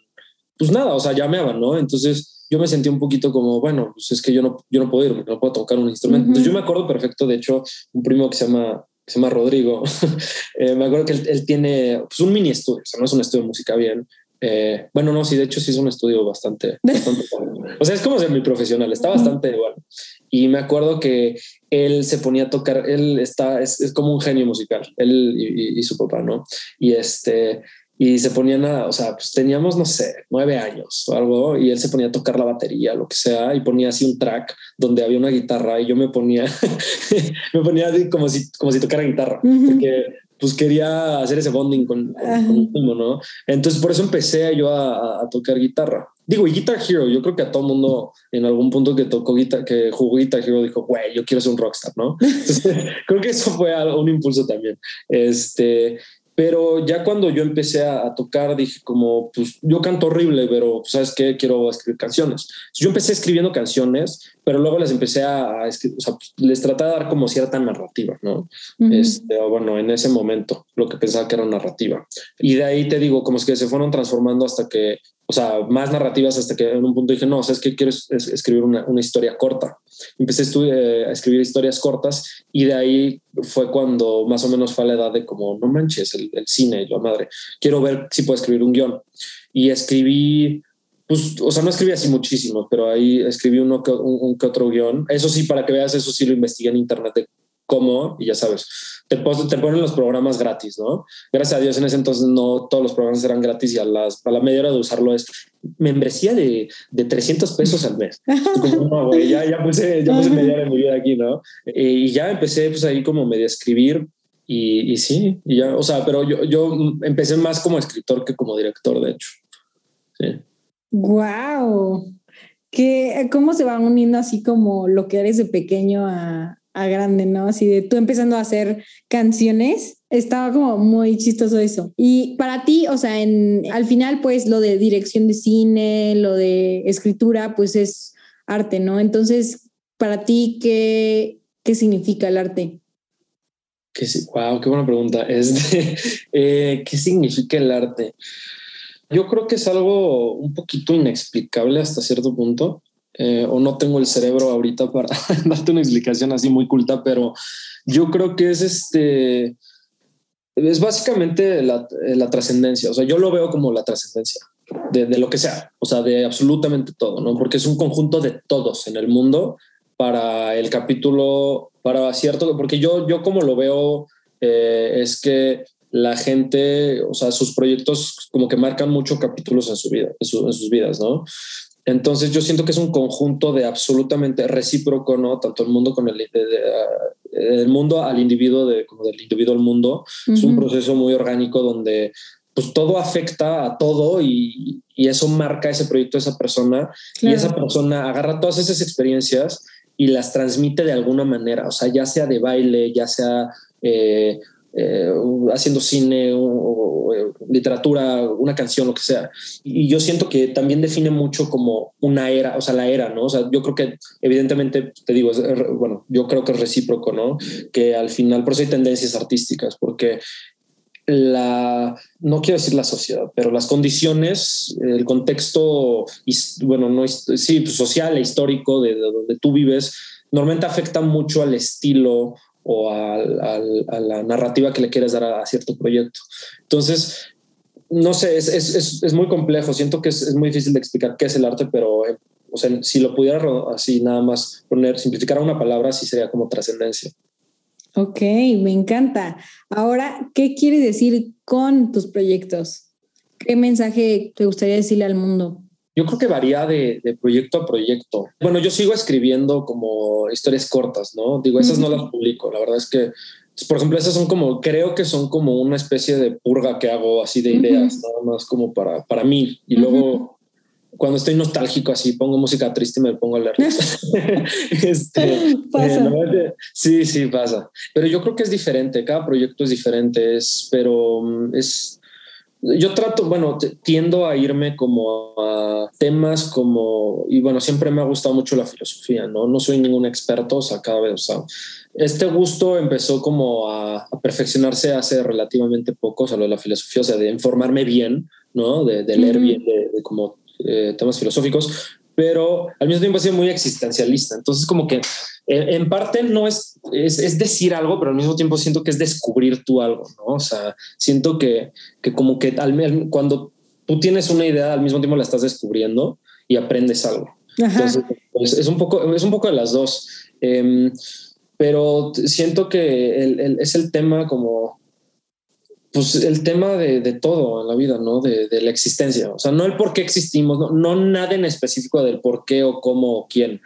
pues nada, o sea, llameaban, ¿no? Entonces yo me sentía un poquito como, bueno, pues es que yo no, yo no puedo ir, porque no puedo tocar un instrumento. Ujú. Entonces yo me acuerdo perfecto, de hecho, un primo que se llama, que se llama Rodrigo, [LAUGHS] eh, me acuerdo que él, él tiene pues, un mini estudio, o sea, no es un estudio de música bien. Eh, bueno, no, sí, de hecho sí es un estudio bastante, [LAUGHS] bastante. O sea, es como semi profesional, está bastante bueno. Y me acuerdo que él se ponía a tocar, él está, es, es como un genio musical, él y, y- y su papá, ¿no? Y este, y se ponían a, o sea, pues teníamos, no sé, nueve años o algo, y él se ponía a tocar la batería, lo que sea, y ponía así un track donde había una guitarra y yo me ponía, [LAUGHS] me ponía como si, como si tocara guitarra, Ujú. porque pues quería hacer ese bonding con, con, con ¿no? Entonces por eso empecé yo a, a- tocar guitarra. Digo, y Guitar Hero, yo creo que a todo mundo en algún punto que tocó guitar, que jugó Guitar Hero dijo, güey, yo quiero ser un rockstar, ¿no? [LAUGHS] Entonces, [LAUGHS] creo que eso fue un impulso también. Este, pero ya cuando yo empecé a, tocar, dije como, pues yo canto horrible, pero pues, ¿sabes qué? Quiero escribir canciones. Yo empecé escribiendo canciones, pero luego les empecé a, escribir, o sea, pues, les traté de dar como cierta narrativa, ¿no? Ujú. Este, o bueno, en ese momento, lo que pensaba que era narrativa. Y de ahí te digo, como es que se fueron transformando hasta que, o sea, más narrativas hasta que en un punto dije, no, sabes que quiero es- escribir una, una historia corta. Empecé a, eh, a escribir historias cortas y de ahí fue cuando más o menos fue a la edad de como, no manches, el, el cine, la madre, quiero ver si puedo escribir un guion. Y escribí, pues, o sea, no escribí así muchísimos, pero ahí escribí uno que, un, un que otro guion. Eso sí, para que veas, eso sí lo investigué en internet de cómo, y ya sabes, te, te ponen los programas gratis, ¿no? Gracias a Dios en ese entonces no todos los programas eran gratis y a, las, a la media hora de usarlo es membresía de, de 300 pesos al mes. Como, no, ya, ya puse, ya puse media hora de mi vida aquí, ¿no? Eh, y ya empecé pues ahí como medio a escribir y, y sí, y ya, o sea, pero yo, yo empecé más como escritor que como director, de hecho. Sí. Wow. Que, ¿Cómo se van uniendo así como lo que eres de pequeño a, a grande, ¿no? Así de tú empezando a hacer canciones. Estaba como muy chistoso eso. Y para ti, o sea, en, al final, pues lo de dirección de cine, lo de escritura, pues es arte, ¿no? Entonces, para ti, ¿qué, qué significa el arte? Sí, wow, qué buena pregunta. [LAUGHS] Este, eh, ¿Qué significa el arte? Yo creo que es algo un poquito inexplicable hasta cierto punto. Eh, o no tengo el cerebro ahorita para [LAUGHS] darte una explicación así muy culta, pero yo creo que es este. Es básicamente la, la trascendencia. O sea, yo lo veo como la trascendencia de, lo que sea, o sea, de absolutamente todo, ¿no? Porque es un conjunto de todos en el mundo para el capítulo, para cierto, porque yo, yo como lo veo eh, es que la gente, o sea, sus proyectos como que marcan muchos capítulos en su vida, en, su, en, sus vidas, ¿no? Entonces yo siento que es un conjunto de absolutamente recíproco, ¿no? Tanto el mundo con el, de, de, el mundo al individuo, de, como del individuo al mundo. Uh -huh. Es un proceso muy orgánico donde pues todo afecta a todo y, y eso marca ese proyecto de esa persona y esa persona agarra todas esas experiencias y las transmite de alguna manera, o sea, ya sea de baile, ya sea eh, eh, haciendo cine o, literatura, una canción, lo que sea. Y yo siento que también define mucho como una era, o sea, la era, ¿no? O sea, yo creo que evidentemente, te digo, bueno, yo creo que es recíproco, ¿no? Que al final, por eso hay tendencias artísticas, porque la, no quiero decir la sociedad, pero las condiciones, el contexto, bueno, no, sí, pues, social e histórico de, donde tú vives, normalmente afecta mucho al estilo o a, la narrativa que le quieres dar a, cierto proyecto. Entonces, no sé, es, es, es muy complejo. Siento que es, muy difícil de explicar qué es el arte, pero eh, o sea, si lo pudiera así nada más poner, simplificar a una palabra, sí sería como trascendencia. Ok, me encanta. Ahora, ¿qué quieres decir con tus proyectos? ¿Qué mensaje te gustaría decirle al mundo? Yo creo que varía de, proyecto a proyecto. Bueno, yo sigo escribiendo como historias cortas, ¿no? Digo, esas no las publico. La verdad es que, por ejemplo, esas son como, creo que son como una especie de purga que hago así de ideas, nada más como para, para mí. Y luego cuando estoy nostálgico así pongo música triste y me pongo a leer. [LAUGHS] [LAUGHS] este, pasa. Eh, sí, sí, pasa. Pero yo creo que es diferente, cada proyecto es diferente, es, pero mm, es... Yo trato, bueno, tiendo a irme como a temas como, y bueno, siempre me ha gustado mucho la filosofía, ¿no? No soy ningún experto, o sea, cada vez, o sea, este gusto empezó como a, perfeccionarse hace relativamente poco, o sea, lo de la filosofía, o sea, de informarme bien, ¿no? De, leer bien, de, de como eh, temas filosóficos, pero al mismo tiempo ha sido muy existencialista. Entonces, como que en parte no es, es, decir algo, pero al mismo tiempo siento que es descubrir tú algo, ¿no? O sea, siento que, que como que al, cuando tú tienes una idea, al mismo tiempo la estás descubriendo y aprendes algo. Entonces, pues, es, un poco, es un poco de las dos. Em, pero siento que es el tema como pues el tema de, de, todo en la vida, ¿no? De, de, la existencia. O sea, no el por qué existimos, no, no nada en específico del por qué o cómo o quién,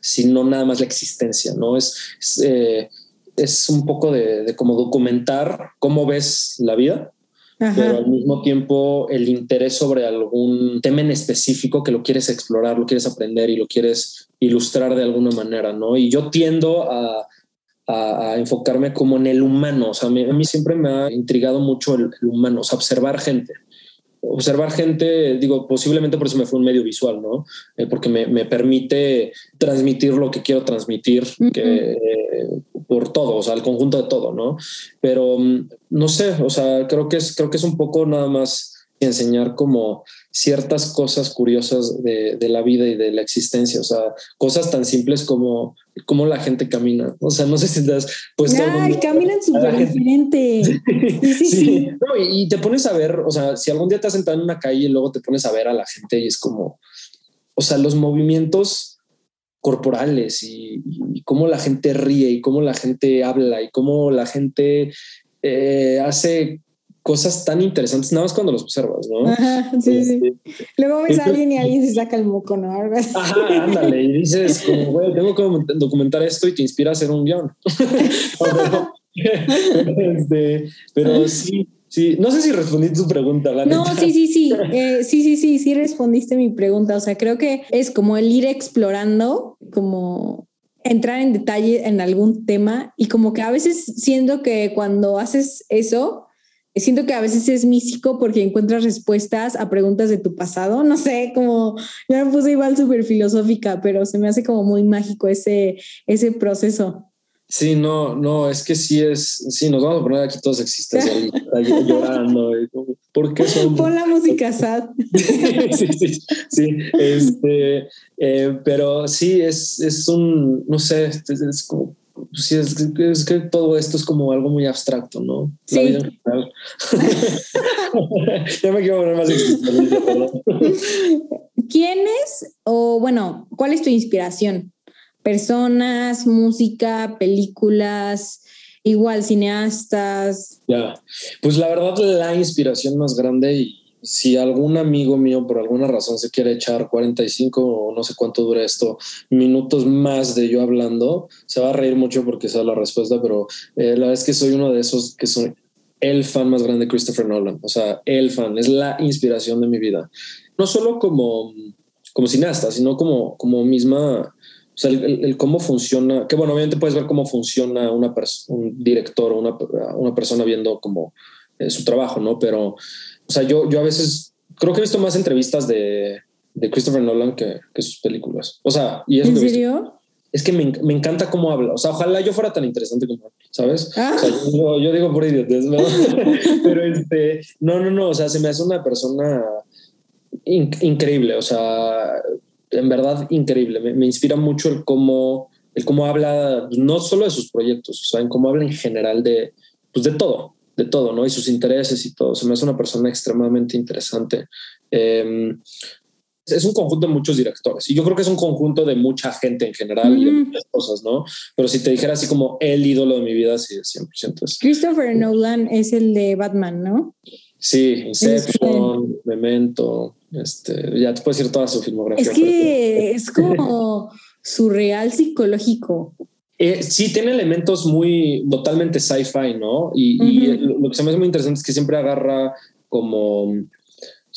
sino nada más la existencia, ¿no? Es, es, eh, es un poco de, de como documentar cómo ves la vida, pero al mismo tiempo el interés sobre algún tema en específico que lo quieres explorar, lo quieres aprender y lo quieres ilustrar de alguna manera, ¿no? Y yo tiendo a a, enfocarme como en el humano. O sea, a mí, siempre me ha intrigado mucho el, humano, o sea, observar gente. Observar gente, digo, posiblemente por eso me fue un medio visual, ¿no? Eh, porque me, me, permite transmitir lo que quiero transmitir que, por todo, o sea, el conjunto de todo, ¿no? Pero mm, no sé, o sea, creo que es, creo que es un poco nada más enseñar como ciertas cosas curiosas de, de, la vida y de la existencia, o sea, cosas tan simples como cómo la gente camina, o sea, no sé si te has puesto... Ay, caminan súper diferente. [LAUGHS] Sí, sí, sí. y, te pones a ver, o sea, si algún día te has sentado en una calle y luego te pones a ver a la gente y es como, o sea, los movimientos corporales y, y cómo la gente ríe y cómo la gente habla y cómo la gente eh, hace cosas tan interesantes, nada más cuando los observas, ¿no? Ajá, sí, sí. Este, Luego ves a alguien y alguien [LAUGHS] se saca el moco, ¿no? Ajá, ándale, y dices, como, güey, tengo que documentar esto y te inspira a hacer un guion. [LAUGHS] este, pero sí, sí, no sé si respondí tu pregunta, ¿verdad? No, sí, sí, sí, eh, sí, sí, sí, sí respondiste mi pregunta, o sea, creo que es como el ir explorando, como entrar en detalle en algún tema y como que a veces siento que cuando haces eso, siento que a veces es místico porque encuentras respuestas a preguntas de tu pasado. No sé, como ya me puse igual súper filosófica, pero se me hace como muy mágico ese, ese proceso. Sí, no, no, es que sí es, sí, nos vamos a poner aquí todos existencialistas [LAUGHS] llorando. ¿Por qué son? Pon la música sad. [LAUGHS] sí, sí, sí, este, eh, pero sí, es, es un, no sé, es como sí, es, que todo esto es como algo muy abstracto, ¿no? Sí. [LAUGHS] ya me quiero poner más ¿Quién es o bueno, cuál es tu inspiración? Personas, música, películas, igual cineastas. Ya, pues la verdad la inspiración más grande y si algún amigo mío por alguna razón se quiere echar 45 o no sé cuánto dura esto, minutos más de yo hablando, se va a reír mucho porque es la respuesta, pero eh, la verdad es que soy uno de esos que soy el fan más grande de Christopher Nolan. O sea, el fan, es la inspiración de mi vida. No solo como, como cineasta, sino como, como misma, o sea, el, cómo funciona, que bueno, obviamente puedes ver cómo funciona una un director o una, una persona viendo como eh, su trabajo, ¿no? Pero, o sea, yo, yo a veces creo que he visto más entrevistas de, de Christopher Nolan que, que, sus películas. O sea, y ¿En serio? es que me, me, encanta cómo habla. O sea, ojalá yo fuera tan interesante como ¿sabes? Ah. O sea, yo, digo por idiotez, ¿no? [LAUGHS] Pero este, no, no, no, o sea, se me hace una persona increíble, o sea, en verdad increíble. Me, me, inspira mucho el cómo, el cómo habla, no solo de sus proyectos, o sea, en cómo habla en general de, pues de todo, de todo, ¿no? Y sus intereses y todo. Se me hace una persona extremadamente interesante. Eh, es un conjunto de muchos directores y yo creo que es un conjunto de mucha gente en general y de muchas cosas, ¿no? Pero si te dijera así como el ídolo de mi vida, sí, 100% es. Christopher Nolan es el de Batman, ¿no? Sí, Inception, Memento, este, ya te puedo decir toda su filmografía. Es que es como [LAUGHS] surreal psicológico. Eh, sí, tiene elementos muy totalmente sci-fi, ¿no? Y, y lo que se me hace muy interesante es que siempre agarra como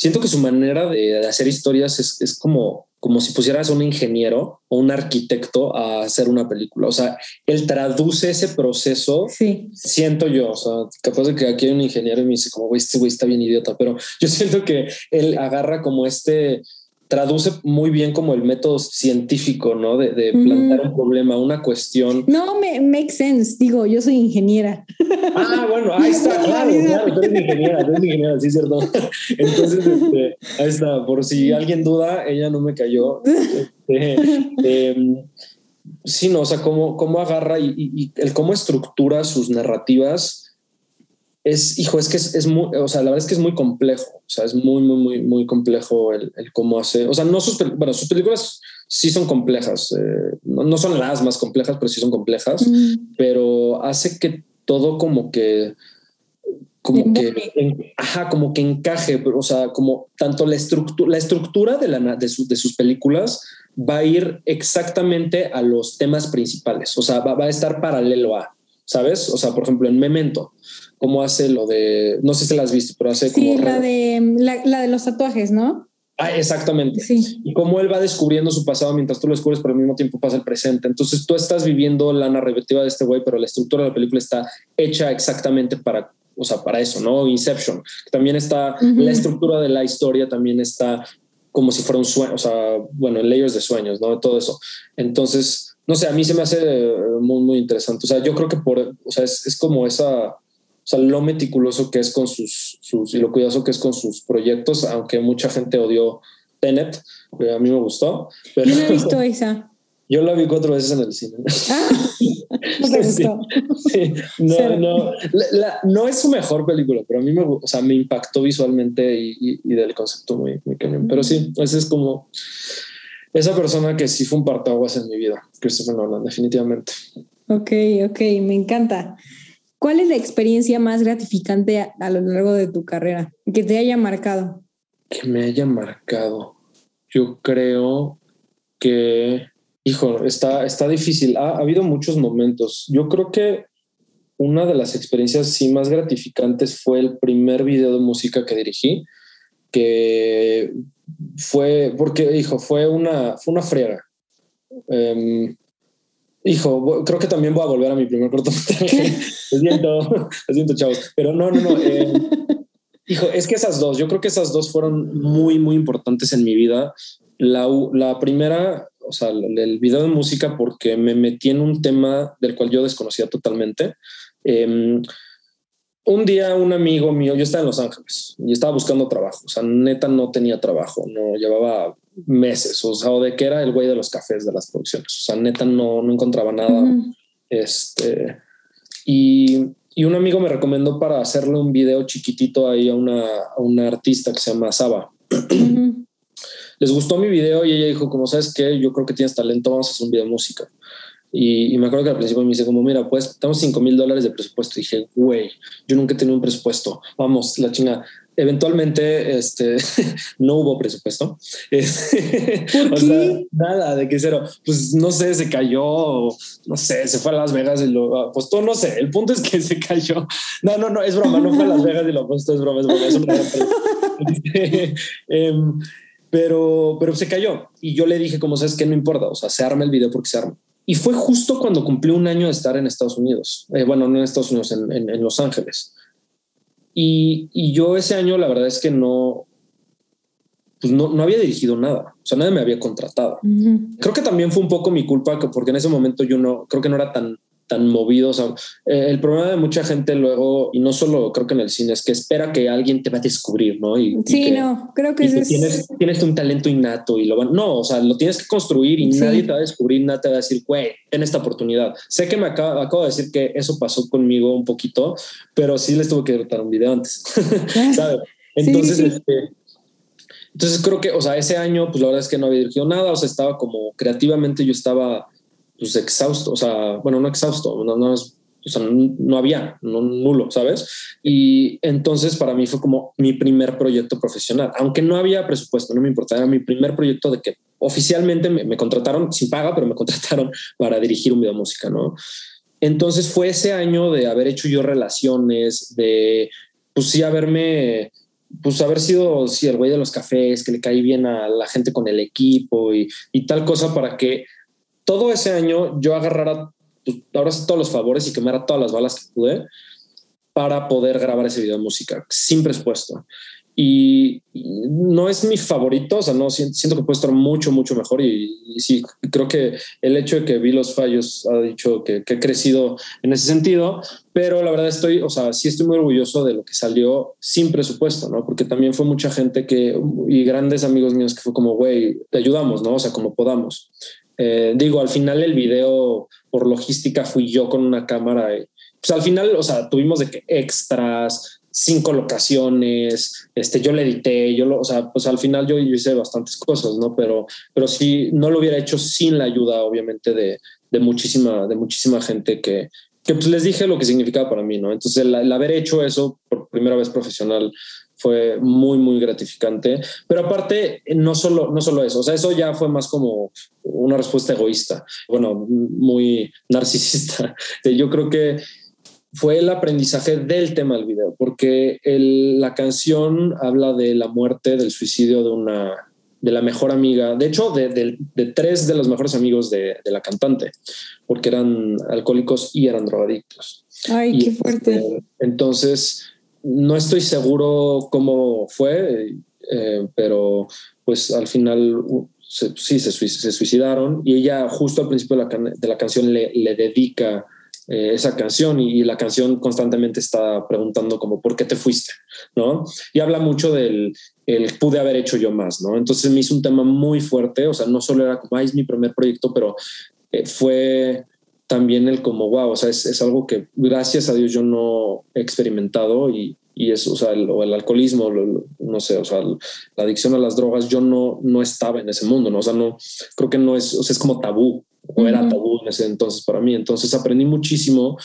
siento que su manera de, hacer historias es, como, como si pusieras a un ingeniero o un arquitecto a hacer una película. O sea, él traduce ese proceso. Sí. Siento yo, o sea, capaz de que aquí hay un ingeniero y me dice como, este güey está bien idiota, pero [LAUGHS] yo siento que él agarra como este traduce muy bien como el método científico, ¿no? De, de plantear un problema, una cuestión. No, me make sense. Digo, yo soy ingeniera. Ah, bueno, ahí [LAUGHS] está, claro, claro, tú eres ingeniera, tú eres ingeniera, sí, cierto. [LAUGHS] Entonces, este, ahí está, por si alguien duda, ella no me cayó. Este, [LAUGHS] em, sí, no, o sea, cómo, cómo agarra y, y, el cómo estructura sus narrativas es, hijo, es que es, muy, o sea, la verdad es que es muy complejo, o sea, es muy, muy, muy, muy complejo el, cómo hace, o sea, no sus, bueno, sus películas sí son complejas, eh, no, son las más complejas, pero sí son complejas, pero hace que todo como que, como que, ajá, como que encaje, o sea, como tanto la estructura, la estructura de, la, de, de sus películas va a ir exactamente a los temas principales, o sea, va, va a estar paralelo a, ¿sabes? O sea, por ejemplo, en Memento, cómo hace lo de, no sé si la has visto, pero hace sí, la de, la, de los tatuajes, ¿no? Ah, exactamente. Sí. Y cómo él va descubriendo su pasado mientras tú lo descubres, pero al mismo tiempo pasa el presente. Entonces tú estás viviendo la narrativa de este güey, pero la estructura de la película está hecha exactamente para, o sea, para eso, ¿no? Inception. También está, la estructura de la historia también está como si fuera un sueño, o sea, bueno, en layers de sueños, ¿no? Todo eso. Entonces, no sé, a mí se me hace muy, muy interesante. O sea, yo creo que por, o sea, es, es como esa sea, lo meticuloso que es con sus, sus, y lo cuidadoso que es con sus proyectos, aunque mucha gente odió Tenet, a mí me gustó. Pero, yo no he visto esa. [LAUGHS] Yo la vi cuatro veces en el cine. Ah, [LAUGHS] no te gustó. Sí, No, no, no es su mejor película, pero a mí me, o sea, me impactó visualmente y, y, del concepto muy, muy cañón. Pero sí, ese es como esa persona que sí fue un partaguas en mi vida, Christopher Nolan, definitivamente. Ok, ok, me encanta. ¿Cuál es la experiencia más gratificante a, lo largo de tu carrera que te haya marcado? Que me haya marcado. Yo creo que, hijo, está, está difícil. Ha, habido muchos momentos. Yo creo que una de las experiencias sí más gratificantes fue el primer video de música que dirigí, que fue, porque, hijo, fue una, fue una friega. Em, Hijo, creo que también voy a volver a mi primer cortometraje. [LAUGHS] lo siento, lo siento, chavos. Pero no, no, no. Eh, hijo, es que esas dos, yo creo que esas dos fueron muy, muy importantes en mi vida. La, la primera, o sea, el video de música, porque me metí en un tema del cual yo desconocía totalmente. Em, un día un amigo mío, yo estaba en Los Ángeles y estaba buscando trabajo, o sea, neta no tenía trabajo, no llevaba meses, o sea, o de que era el güey de los cafés de las producciones, o sea, neta no, no encontraba nada. Este, y, y, un amigo me recomendó para hacerle un video chiquitito ahí a una, a una artista que se llama Saba. [CLEARS THROAT] Les gustó mi video y ella dijo, como sabes que yo creo que tienes talento, vamos a hacer un video de música. Y, me acuerdo que al principio me dice como, mira, pues tenemos 5 mil dólares de presupuesto. Y dije, güey, yo nunca he tenido un presupuesto. Vamos, la china, eventualmente este, [LAUGHS] no hubo presupuesto. [LAUGHS] ¿Por qué? nada de que cero. Pues no sé, se cayó, no sé, se fue a Las Vegas y lo apostó, no sé. El punto es que [LAUGHS] se cayó. No, no, no, es broma, no fue a Las Vegas y lo apostó, es broma, es broma. Es una em, pero, pero se cayó. Y yo le dije, como sabes que no importa, o sea, se arma el video porque se arma. Y fue justo cuando cumplí un año de estar en Estados Unidos. Eh, bueno, no en Estados Unidos, en, en Los Ángeles. Y, y, yo ese año, la verdad es que no, pues no, no había dirigido nada. O sea, nadie me había contratado. Creo que también fue un poco mi culpa, porque en ese momento yo no, creo que no era tan tan movidos. Eh, el problema de mucha gente luego, y no solo creo que en el cine, es que espera que alguien te va a descubrir, ¿no? Y, sí, no, creo que, tienes, tienes un talento innato y lo van, no, o sea, lo tienes que construir y nadie te va a descubrir, nadie te va a decir, güey, en esta oportunidad. Sé que me acabo, acabo, de decir que eso pasó conmigo un poquito, pero sí les tuve que editar un video antes, [LAUGHS] ¿sabes? [LAUGHS] Entonces, este, entonces creo que, o sea, ese año, pues la verdad es que no había dirigido nada, o sea, estaba como creativamente yo estaba pues exhausto, o sea, bueno, no exhausto, no, no, no había, no, nulo, ¿sabes? Y entonces para mí fue como mi primer proyecto profesional, aunque no había presupuesto, no me importaba, era mi primer proyecto de que oficialmente me, contrataron sin paga, pero me [LAUGHS] contrataron para dirigir un video música, ¿no? Entonces fue ese año de haber hecho yo relaciones, de, pues sí, haberme pues haber sido sí, el güey de los cafés, que le caí bien a la gente con el equipo y, y, tal cosa para que todo ese año yo agarrara pues, ahora todos los favores y quemara todas las balas que pude para poder grabar ese video de música sin presupuesto. Y, no es mi favorito, o sea, no siento, que puede estar mucho, mucho mejor. Y, sí, creo que el hecho de que vi los fallos ha dicho que, que, he crecido en ese sentido, pero la verdad estoy, o sea, sí estoy muy orgulloso de lo que salió sin presupuesto, ¿no? Porque también fue mucha gente que, y grandes amigos míos que fue como, güey, te ayudamos, ¿no? O sea, como podamos. Eh, digo, al final el video por logística fui yo con una cámara. Y, pues al final, o sea, tuvimos de extras, cinco locaciones, este, yo le edité, yo lo, o sea, pues al final yo, hice bastantes cosas, ¿no? Pero, pero sí, no lo hubiera hecho sin la ayuda, obviamente, de, de muchísima, de muchísima gente que, que pues les dije lo que significaba para mí, ¿no? Entonces, el haber hecho eso por primera vez profesional fue muy, muy gratificante. Pero aparte, no solo, no solo eso, o sea, eso ya fue más como una respuesta egoísta, bueno, muy narcisista. [LAUGHS] Yo creo que fue el aprendizaje del tema del video, porque la canción habla de la muerte, del suicidio de una de la mejor amiga, de hecho, de, tres de los mejores amigos de, la cantante, porque eran alcohólicos y eran drogadictos. Ay, qué fuerte. Este, entonces, no estoy seguro cómo fue, eh, pero pues al final sí se, suicidaron y ella justo al principio de la, canción le, dedica eh, esa canción y, la canción constantemente está preguntando como ¿por qué te fuiste? ¿no? Y habla mucho del el pude haber hecho yo más, ¿no? Entonces me hizo un tema muy fuerte, o sea, no solo era como, es mi primer proyecto, pero eh, fue también el como, wow, o sea, es, algo que gracias a Dios yo no he experimentado y, y eso, o sea, el, o el alcoholismo, no sé, o sea, la adicción a las drogas, yo no, no estaba en ese mundo, ¿no? O sea, no, creo que no es, o sea, es como tabú, o era tabú en ese entonces para mí. Entonces aprendí muchísimo,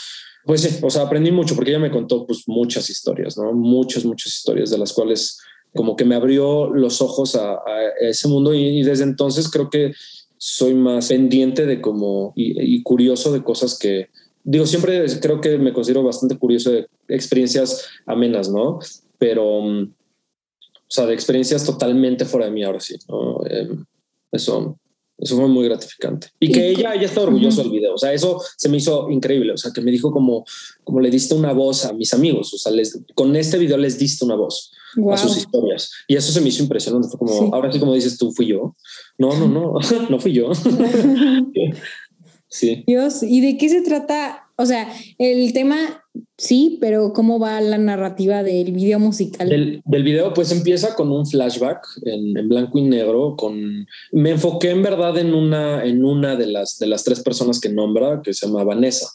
pues sí, o sea, aprendí mucho porque ella me contó pues muchas historias, ¿no? Muchas, muchas historias de las cuales como que me abrió los ojos a, ese mundo y, desde entonces creo que soy más pendiente de como y, curioso de cosas que digo, siempre creo que me considero bastante curioso de experiencias amenas, ¿no? Pero, mm, o sea, de experiencias totalmente fuera de mí ahora sí, ¿no? Em, eso, eso fue muy gratificante. Y que ella haya estado orgulloso del video. O sea, eso se me hizo increíble. O sea, que me dijo como, como le diste una voz a mis amigos. O sea, les, con este video les diste una voz a sus historias. Y eso se me hizo impresionante. Fue como, ahora sí, como dices tú, fui yo. No, no, no, [LAUGHS] no fui yo. [LAUGHS] sí. Dios, ¿y de qué se trata? O sea, el tema sí, pero ¿cómo va la narrativa del video musical? Del, del video, pues empieza con un flashback en, en, blanco y negro. Con me enfoqué en verdad en una, en una de las de las tres personas que nombra, que se llama Vanessa.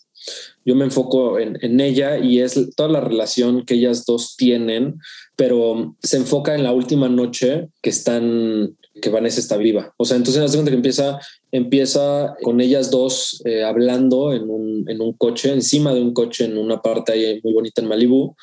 Yo me enfoco en, en ella y es toda la relación que ellas dos tienen, pero se enfoca en la última noche que están que Vanessa está viva. O sea, entonces hace cuenta que empieza, empieza con ellas dos eh, hablando en un, en un, coche, encima de un coche, en una parte ahí muy bonita en Malibu.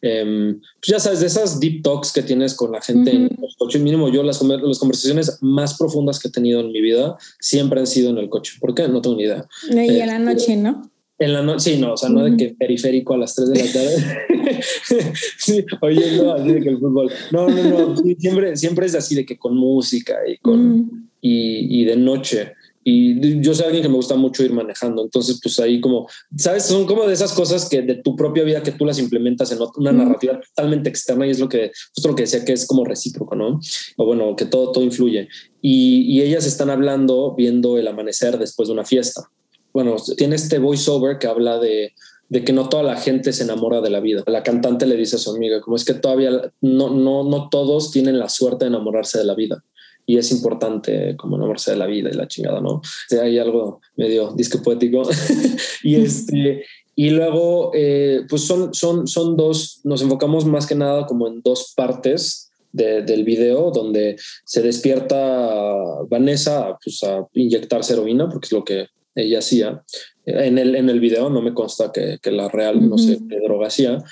em, pues ya sabes, de esas deep talks que tienes con la gente en el coche, mínimo yo las, las, conversaciones más profundas que he tenido en mi vida siempre han sido en el coche. ¿Por qué? No tengo ni idea. Y en la noche, ¿no? En la noche, sí, no, o sea, no de que periférico a las 3 de la tarde, [LAUGHS] sí, oyendo así de que el fútbol. No, no, no, siempre, siempre es así de que con música y con, y, y de noche. Y yo soy alguien que me gusta mucho ir manejando. Entonces, pues ahí como, ¿sabes? Son como de esas cosas que de tu propia vida que tú las implementas en una narrativa totalmente externa y es lo que, justo lo que decía que es como recíproco, ¿no? O bueno, que todo, todo influye. Y, y ellas están hablando viendo el amanecer después de una fiesta. Bueno, tiene este voiceover que habla de, de que no toda la gente se enamora de la vida. La cantante le dice a su amiga, como es que todavía no, no, no todos tienen la suerte de enamorarse de la vida y es importante como enamorarse de la vida y la chingada, ¿no? O sea, hay algo medio disque poético. [LAUGHS] y este, y luego, eh, pues son, son, son dos, nos enfocamos más que nada como en dos partes del video, donde se despierta Vanessa pues, a inyectarse heroína, porque es lo que ella hacía. En el, en el video no me consta que, que la real, no sé qué droga hacía,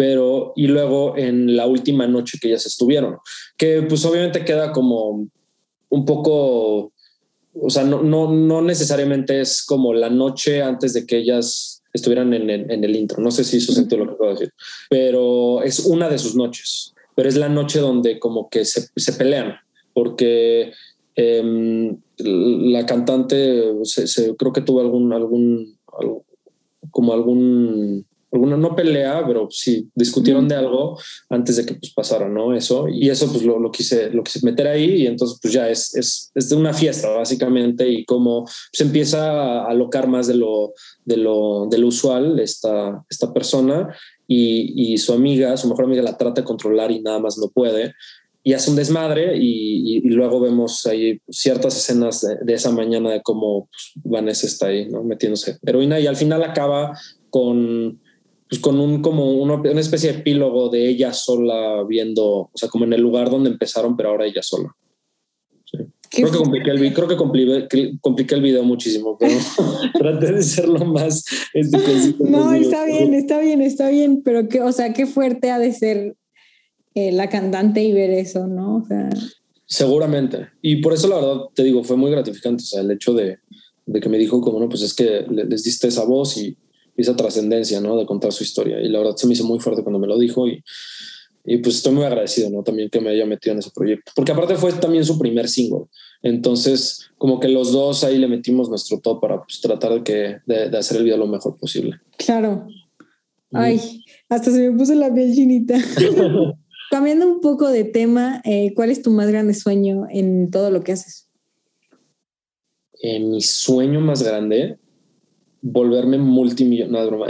pero y luego en la última noche que ellas estuvieron, que pues obviamente queda como un poco, o sea, no, no, no necesariamente es como la noche antes de que ellas estuvieran en, en, el intro. No sé si eso sentido lo que puedo decir, pero es una de sus noches, pero es la noche donde como que se, se pelean, porque eh, la cantante se, se, creo que tuvo algún, algún, algún como algún alguna no pelea, pero sí discutieron de algo antes de que pues pasara, ¿no? Eso, y eso pues lo, lo, quise, lo quise meter ahí y entonces pues ya es, es, es de una fiesta básicamente y como se empieza a alocar más de lo, de lo, de lo usual esta, esta persona y, y, su amiga, su mejor amiga la trata de controlar y nada más no puede y hace un desmadre y, y, luego vemos ahí ciertas escenas de, de esa mañana de cómo pues, Vanessa está ahí, ¿no? Metiéndose heroína y al final acaba con pues con un como una, una, especie de epílogo de ella sola viendo, o sea, como en el lugar donde empezaron, pero ahora ella sola. Sí. Creo que, compliqué el, creo que compliqué, compliqué el video muchísimo, pero [LAUGHS] traté de ser lo más... Este, no, está bien, está bien, está bien, pero que, o sea, qué fuerte ha de ser eh, la cantante y ver eso, ¿no? O sea... Seguramente. Y por eso la verdad te digo, fue muy gratificante, o sea, el hecho de, de que me dijo como, no, pues es que les diste esa voz y esa trascendencia, ¿no? De contar su historia. Y la verdad se me hizo muy fuerte cuando me lo dijo y, y pues estoy muy agradecido, ¿no? También que me haya metido en ese proyecto. Porque aparte fue también su primer single. Entonces, como que los dos ahí le metimos nuestro todo para pues, tratar de, que, de, de, hacer el video lo mejor posible. Claro. Ay, hasta se me puso la piel chinita. [LAUGHS] Cambiando un poco de tema, eh, ¿cuál es tu más grande sueño en todo lo que haces? Eh, mi sueño más grande, volverme multimillonario. No,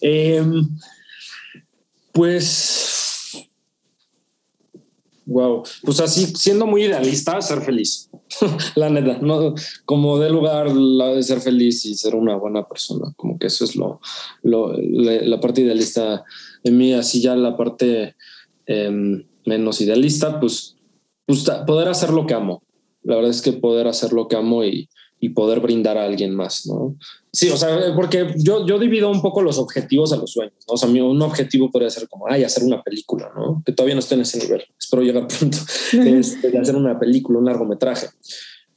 eh, [LAUGHS] pues, wow, pues así, siendo muy idealista, ser feliz. [LAUGHS] la neta, no, como de lugar la de ser feliz y ser una buena persona, como que eso es lo, lo la, la, parte idealista de mí, así ya la parte eh, menos idealista, pues, pues poder hacer lo que amo. La verdad es que poder hacer lo que amo y, y poder brindar a alguien más, ¿no? Sí, o sea, porque yo, yo divido un poco los objetivos a los sueños, ¿no? O sea, un objetivo podría ser como, ay, hacer una película, ¿no? Que todavía no estoy en ese nivel, espero llegar pronto, [LAUGHS] este, de hacer una película, un largometraje.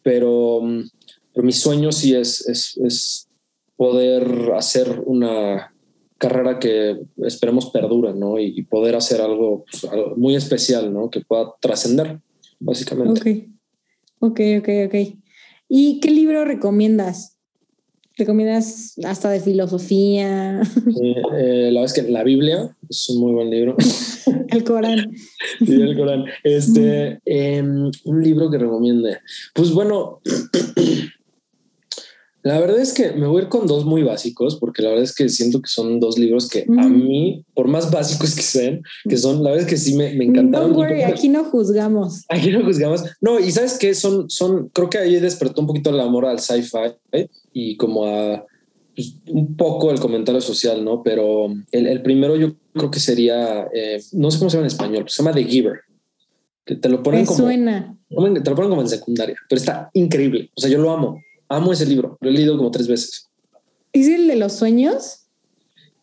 Pero, pero mi sueño sí es, es, es poder hacer una carrera que esperemos perdure, ¿no? Y, y poder hacer algo, pues, algo, muy especial, ¿no? Que pueda trascender, básicamente. Ok, ok, ok, ok. ¿Y qué libro recomiendas? ¿Recomiendas hasta de filosofía? Sí, eh, la verdad es que la Biblia es un muy buen libro. [LAUGHS] el Corán. Sí, el Corán. Este, [LAUGHS] eh, un libro que recomiende. Pues bueno, [CLEARS THROAT] la verdad es que me voy a ir con dos muy básicos, porque la verdad es que siento que son dos libros que mm. a mí, por más básicos que sean, que son, la verdad es que sí me, me encantaron. No worry, aquí no juzgamos. [LAUGHS] Aquí no juzgamos. No, y sabes que son, son, creo que ahí despertó un poquito el amor al sci-fi ¿eh? y como a pues, un poco el comentario social, ¿no? Pero el, el primero yo creo que sería, eh, no sé cómo se llama en español, se llama The Giver. Que te lo ponen me como. Suena. Te lo ponen como en secundaria, pero está increíble. O sea, yo lo amo Amo ese libro, lo he leído como tres veces. ¿Es el de los sueños?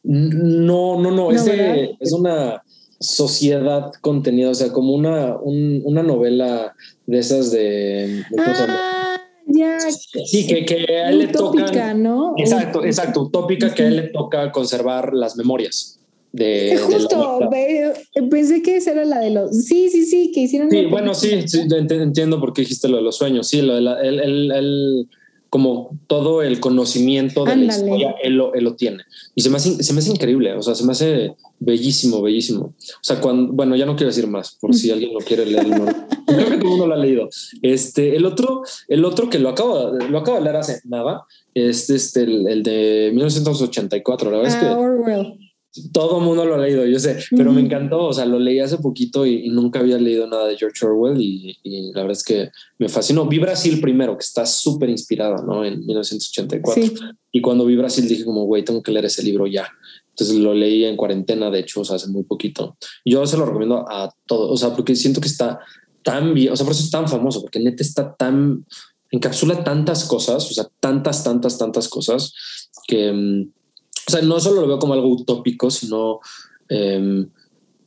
No, no, no, es, es una sociedad contenida, o sea, como una, una novela de esas de... ah, ya. Sí, que, que a él le toca. ¿no? Exacto, exacto, utópica que a él le toca conservar las memorias. De, Justo, pensé que esa era la de los. Sí, sí, sí, que hicieron. Sí, bueno, sí, entiendo por qué dijiste lo de los sueños. Sí, lo de la, el, como todo el conocimiento de la historia, él lo, él lo, tiene. Y se me, hace, se me hace increíble, o sea, se me hace bellísimo, bellísimo. O sea, cuando, bueno, ya no quiero decir más, por si [LAUGHS] alguien lo quiere leer. Creo que todo el mundo lo ha leído. Este, el otro, el otro que lo acabo, lo acabo de leer hace nada, es este, el, el de 1984. La verdad es que... Ah, todo el mundo lo ha leído, yo sé, pero me encantó, o sea, lo leí hace poquito y, nunca había leído nada de George Orwell y, la verdad es que me fascinó. Vi Brasil primero, que está súper inspirada, ¿no? En 1984. Y cuando vi Brasil dije como, güey, tengo que leer ese libro ya. Entonces lo leí en cuarentena, de hecho, o sea, hace muy poquito. Yo se lo recomiendo a todos, o sea, porque siento que está tan bien, o sea, por eso es tan famoso, porque neta está tan, encapsula tantas cosas, o sea, tantas, tantas, tantas cosas que mm, o sea, no solo lo veo como algo utópico, sino em,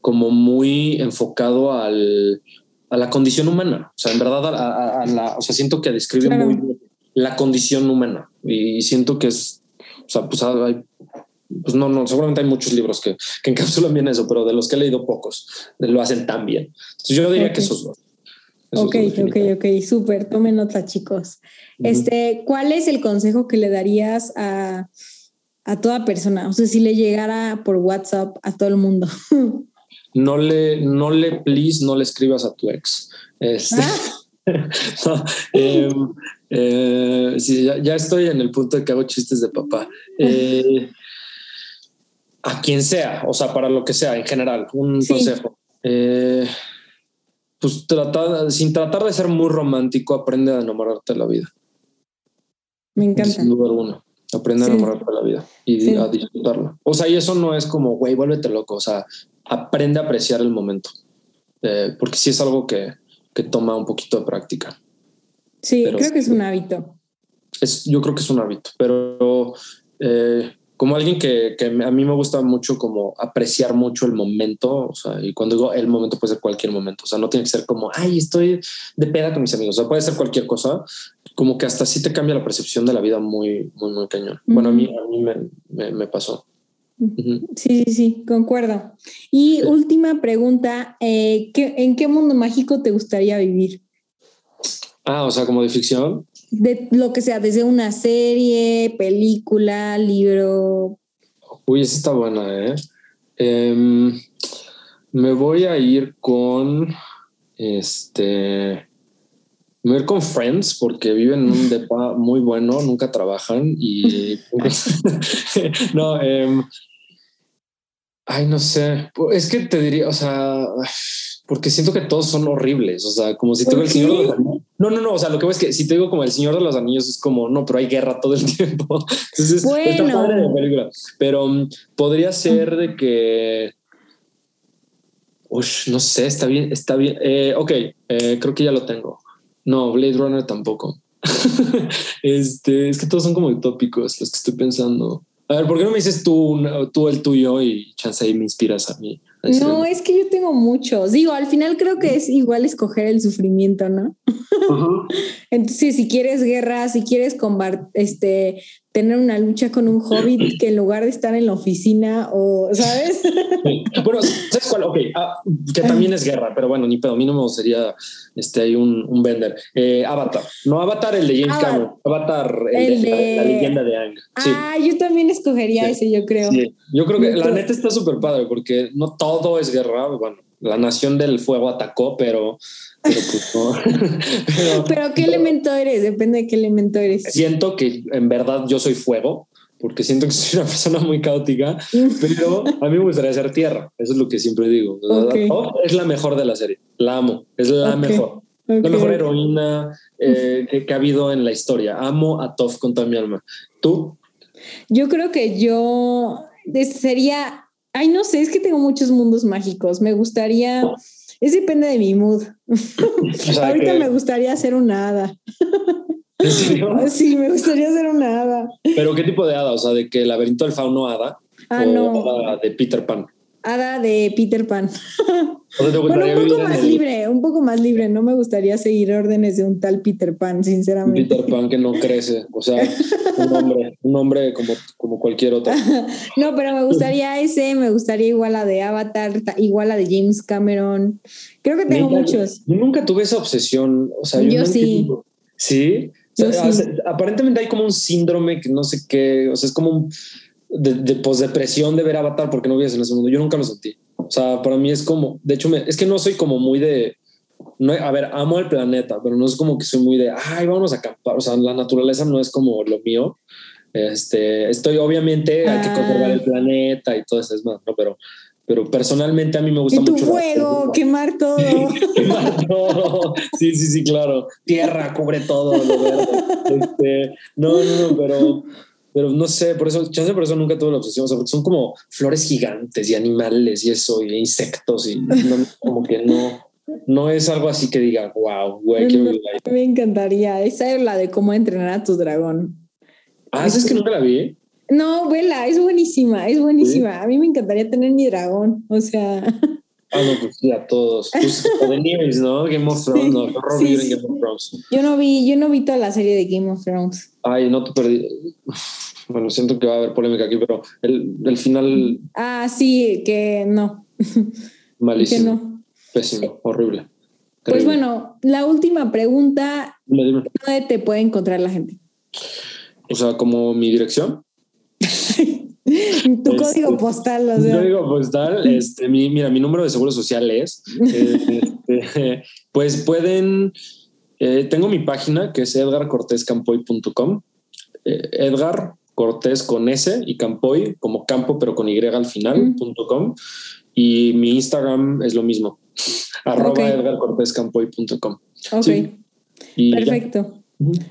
como muy enfocado al, a la condición humana. O sea, en verdad, a, la, o sea, siento que describe muy bien la condición humana y siento que es, o sea, pues hay, pues no, no, seguramente hay muchos libros que, que encapsulan bien eso, pero de los que he leído pocos lo hacen tan bien. Entonces yo diría que esos dos. ok, ok, ok, súper. Tomen nota, chicos. Este, ¿cuál es el consejo que le darías a a toda persona. O sea, si le llegara por WhatsApp a todo el mundo. [LAUGHS] No le, no le, please, no le escribas a tu ex. Este, ah. [LAUGHS] em, eh, ya, estoy en el punto de que hago chistes de papá. [LAUGHS] Eh, a quien sea, o sea, para lo que sea, en general, un consejo. Eh, pues trata, sin tratar de ser muy romántico, aprende a enamorarte de la vida. Me encanta. Sin duda alguna. Aprende a enamorarte de la vida y a disfrutarla. O sea, y eso no es como, güey, vuélvete loco. O sea, aprende a apreciar el momento. Eh, porque sí es algo que, que, toma un poquito de práctica. Sí, creo que es un hábito. Es, yo creo que es un hábito, pero eh, como alguien que, que, a mí me gusta mucho como apreciar mucho el momento, o sea, y cuando digo el momento puede ser cualquier momento, o sea, no tiene que ser como, ay, estoy de peda con mis amigos, o sea, puede ser cualquier cosa, como que hasta sí te cambia la percepción de la vida muy, muy, muy cañón. Bueno, a mí, a mí me, me, pasó. Sí, sí, sí, concuerdo. Y última pregunta, eh, ¿en qué mundo mágico te gustaría vivir? Ah, o sea, como de ficción de lo que sea, desde una serie, película, libro. Uy, esa está buena, ¿eh? Em, me voy a ir con este. Me voy a ir con Friends porque viven en un [LAUGHS] depa muy bueno, nunca trabajan y. [LAUGHS] [LAUGHS] no, eh, ay, no sé. Es que te diría, o sea porque siento que todos son horribles. O sea, como si tuviera el Señor de los Anillos. No, no, no. O sea, lo que ves es que si te digo como el Señor de los Anillos es como no, pero hay guerra todo el [LAUGHS] tiempo. Entonces, bueno. padre de película. Pero um, podría ser de que. Uy, no sé, está bien, está bien. Eh, ok, eh, creo que ya lo tengo. No, Blade Runner tampoco. [LAUGHS] este, es que todos son como utópicos los que estoy pensando. A ver, ¿por qué no me dices tú, tú el tuyo y chance ahí me inspiras a mí? No, es que yo tengo muchos. Digo, al final creo que es igual escoger el sufrimiento, ¿no? [LAUGHS] Entonces, si quieres guerra, si quieres este, tener una lucha con un hobbit [CLEARS THROAT] que en lugar de estar en la oficina o, ¿sabes? Bueno, ¿sabes cuál? Ok, ah, que también es guerra, pero bueno, ni pedo, a mí no me gustaría este, hay un, un vender. Eh, Avatar, no Avatar el de James Cameron, Avatar el, de, La, leyenda de Ang. Ah, yo también escogería ese, yo creo. Yo creo que la neta está súper padre porque no todo es guerra, bueno, la nación del fuego atacó, pero pero, pues, [LAUGHS] pero, ¿qué elemento eres? Depende de qué elemento eres. Siento que en verdad yo soy fuego, porque siento que soy una persona muy caótica, pero a mí me gustaría ser tierra. Eso es lo que siempre digo. Es la mejor de la serie. La amo. Es la mejor. La mejor heroína eh, que, ha habido en la historia. Amo a Toph con toda mi alma. ¿Tú? Yo creo que yo sería. Ay, no sé, es que tengo muchos mundos mágicos. Me gustaría. Es depende de mi mood. Ahorita me gustaría hacer una hada. [LAUGHS] Sí, me gustaría hacer una hada. ¿Pero qué tipo de hada? O sea, de que el laberinto del fauno hada. Ah, o no. Hada de Peter Pan. Hada de Peter Pan. ¿O te [LAUGHS] Bueno, un poco más libre, un poco más libre. No me gustaría seguir órdenes de un tal Peter Pan, sinceramente. Peter Pan que no crece? O sea, un hombre, un hombre como, como cualquier otro. [LAUGHS] No, pero me gustaría ese, me gustaría igual la de Avatar, ta- igual la de James Cameron. Creo que tengo muchos. Yo nunca tuve esa obsesión. O sea, yo, Yo sí. ¿Sí? O sea, Yo sí. hace- aparentemente hay como un síndrome que no sé qué, o sea, es como un de, de posdepresión de ver Avatar porque no vives en ese mundo. Yo nunca lo sentí. O sea, para mí es como, de hecho, me- es que no soy como muy de, no, a ver, amo el planeta, pero no es como que soy muy de, ay, vamos a acampar. O sea, la naturaleza no es como lo mío. Este, estoy, obviamente, hay que Ah. conservar el planeta y todo eso es más, ¿no? Pero, pero personalmente a mí me gusta Y tu mucho. la- fuego, quemar todo. [LAUGHS] Quemar todo. Sí, sí, sí, claro. Tierra cubre todo lo verde. [LAUGHS] Este, no, no, no, pero, pero no sé, por eso, chance por eso nunca tuve la obsesión, o sea, porque son como flores gigantes y animales y eso, y insectos, y [LAUGHS] no, como que no, no es algo así que diga, wow, güey, quiero ahí. Me encantaría. Esa es la de cómo entrenar a tu dragón. Ah, ¿esa es que nunca la vi? No, vela, es buenísima, es buenísima. A mí me encantaría tener mi dragón. O sea, no, [LAUGHS] sí, a todos. Pues, News, ¿no? Game of Thrones, Sí, no, horror sí, sí. Game of Thrones. yo no vi, yo no vi toda la serie de Game of Thrones. Ay, no te perdí. Bueno, siento que va a haber polémica aquí, pero el, el final Ah, sí, que no. [LAUGHS] que malísimo, no. pésimo, horrible. Pues bueno, la última pregunta, Dime, dime. ¿dónde te puede encontrar la gente? O sea, como mi dirección. [LAUGHS] Tu Este, código postal, o Mi sea. código postal, [LAUGHS] este, mi, mira, mi número de seguro social es, este, [LAUGHS] pues pueden, eh, tengo mi página que es edgarcortescampoy.com, eh, Edgar Cortés con S y Campoy como campo pero con Y al final, Mm. y mi Instagram es lo mismo, arroba Ok. edgarcortescampoy.com. Ok, sí. Y ya. perfecto.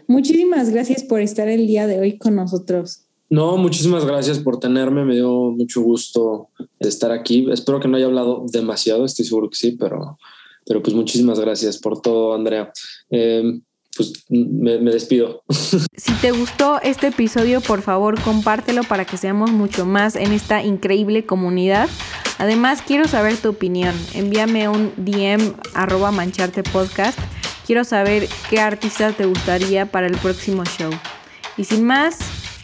Muchísimas gracias por estar el día de hoy con nosotros. No, muchísimas gracias por tenerme. Me dio mucho gusto de estar aquí. Espero que no haya hablado demasiado, estoy seguro que sí, pero, pero pues muchísimas gracias por todo, Andrea. Eh, pues me, despido. [LAUGHS] Si te gustó este episodio, por favor compártelo para que seamos mucho más en esta increíble comunidad. Además, quiero saber tu opinión. Envíame un DM arroba mancharte podcast. Quiero saber qué artista te gustaría para el próximo show. Y sin más,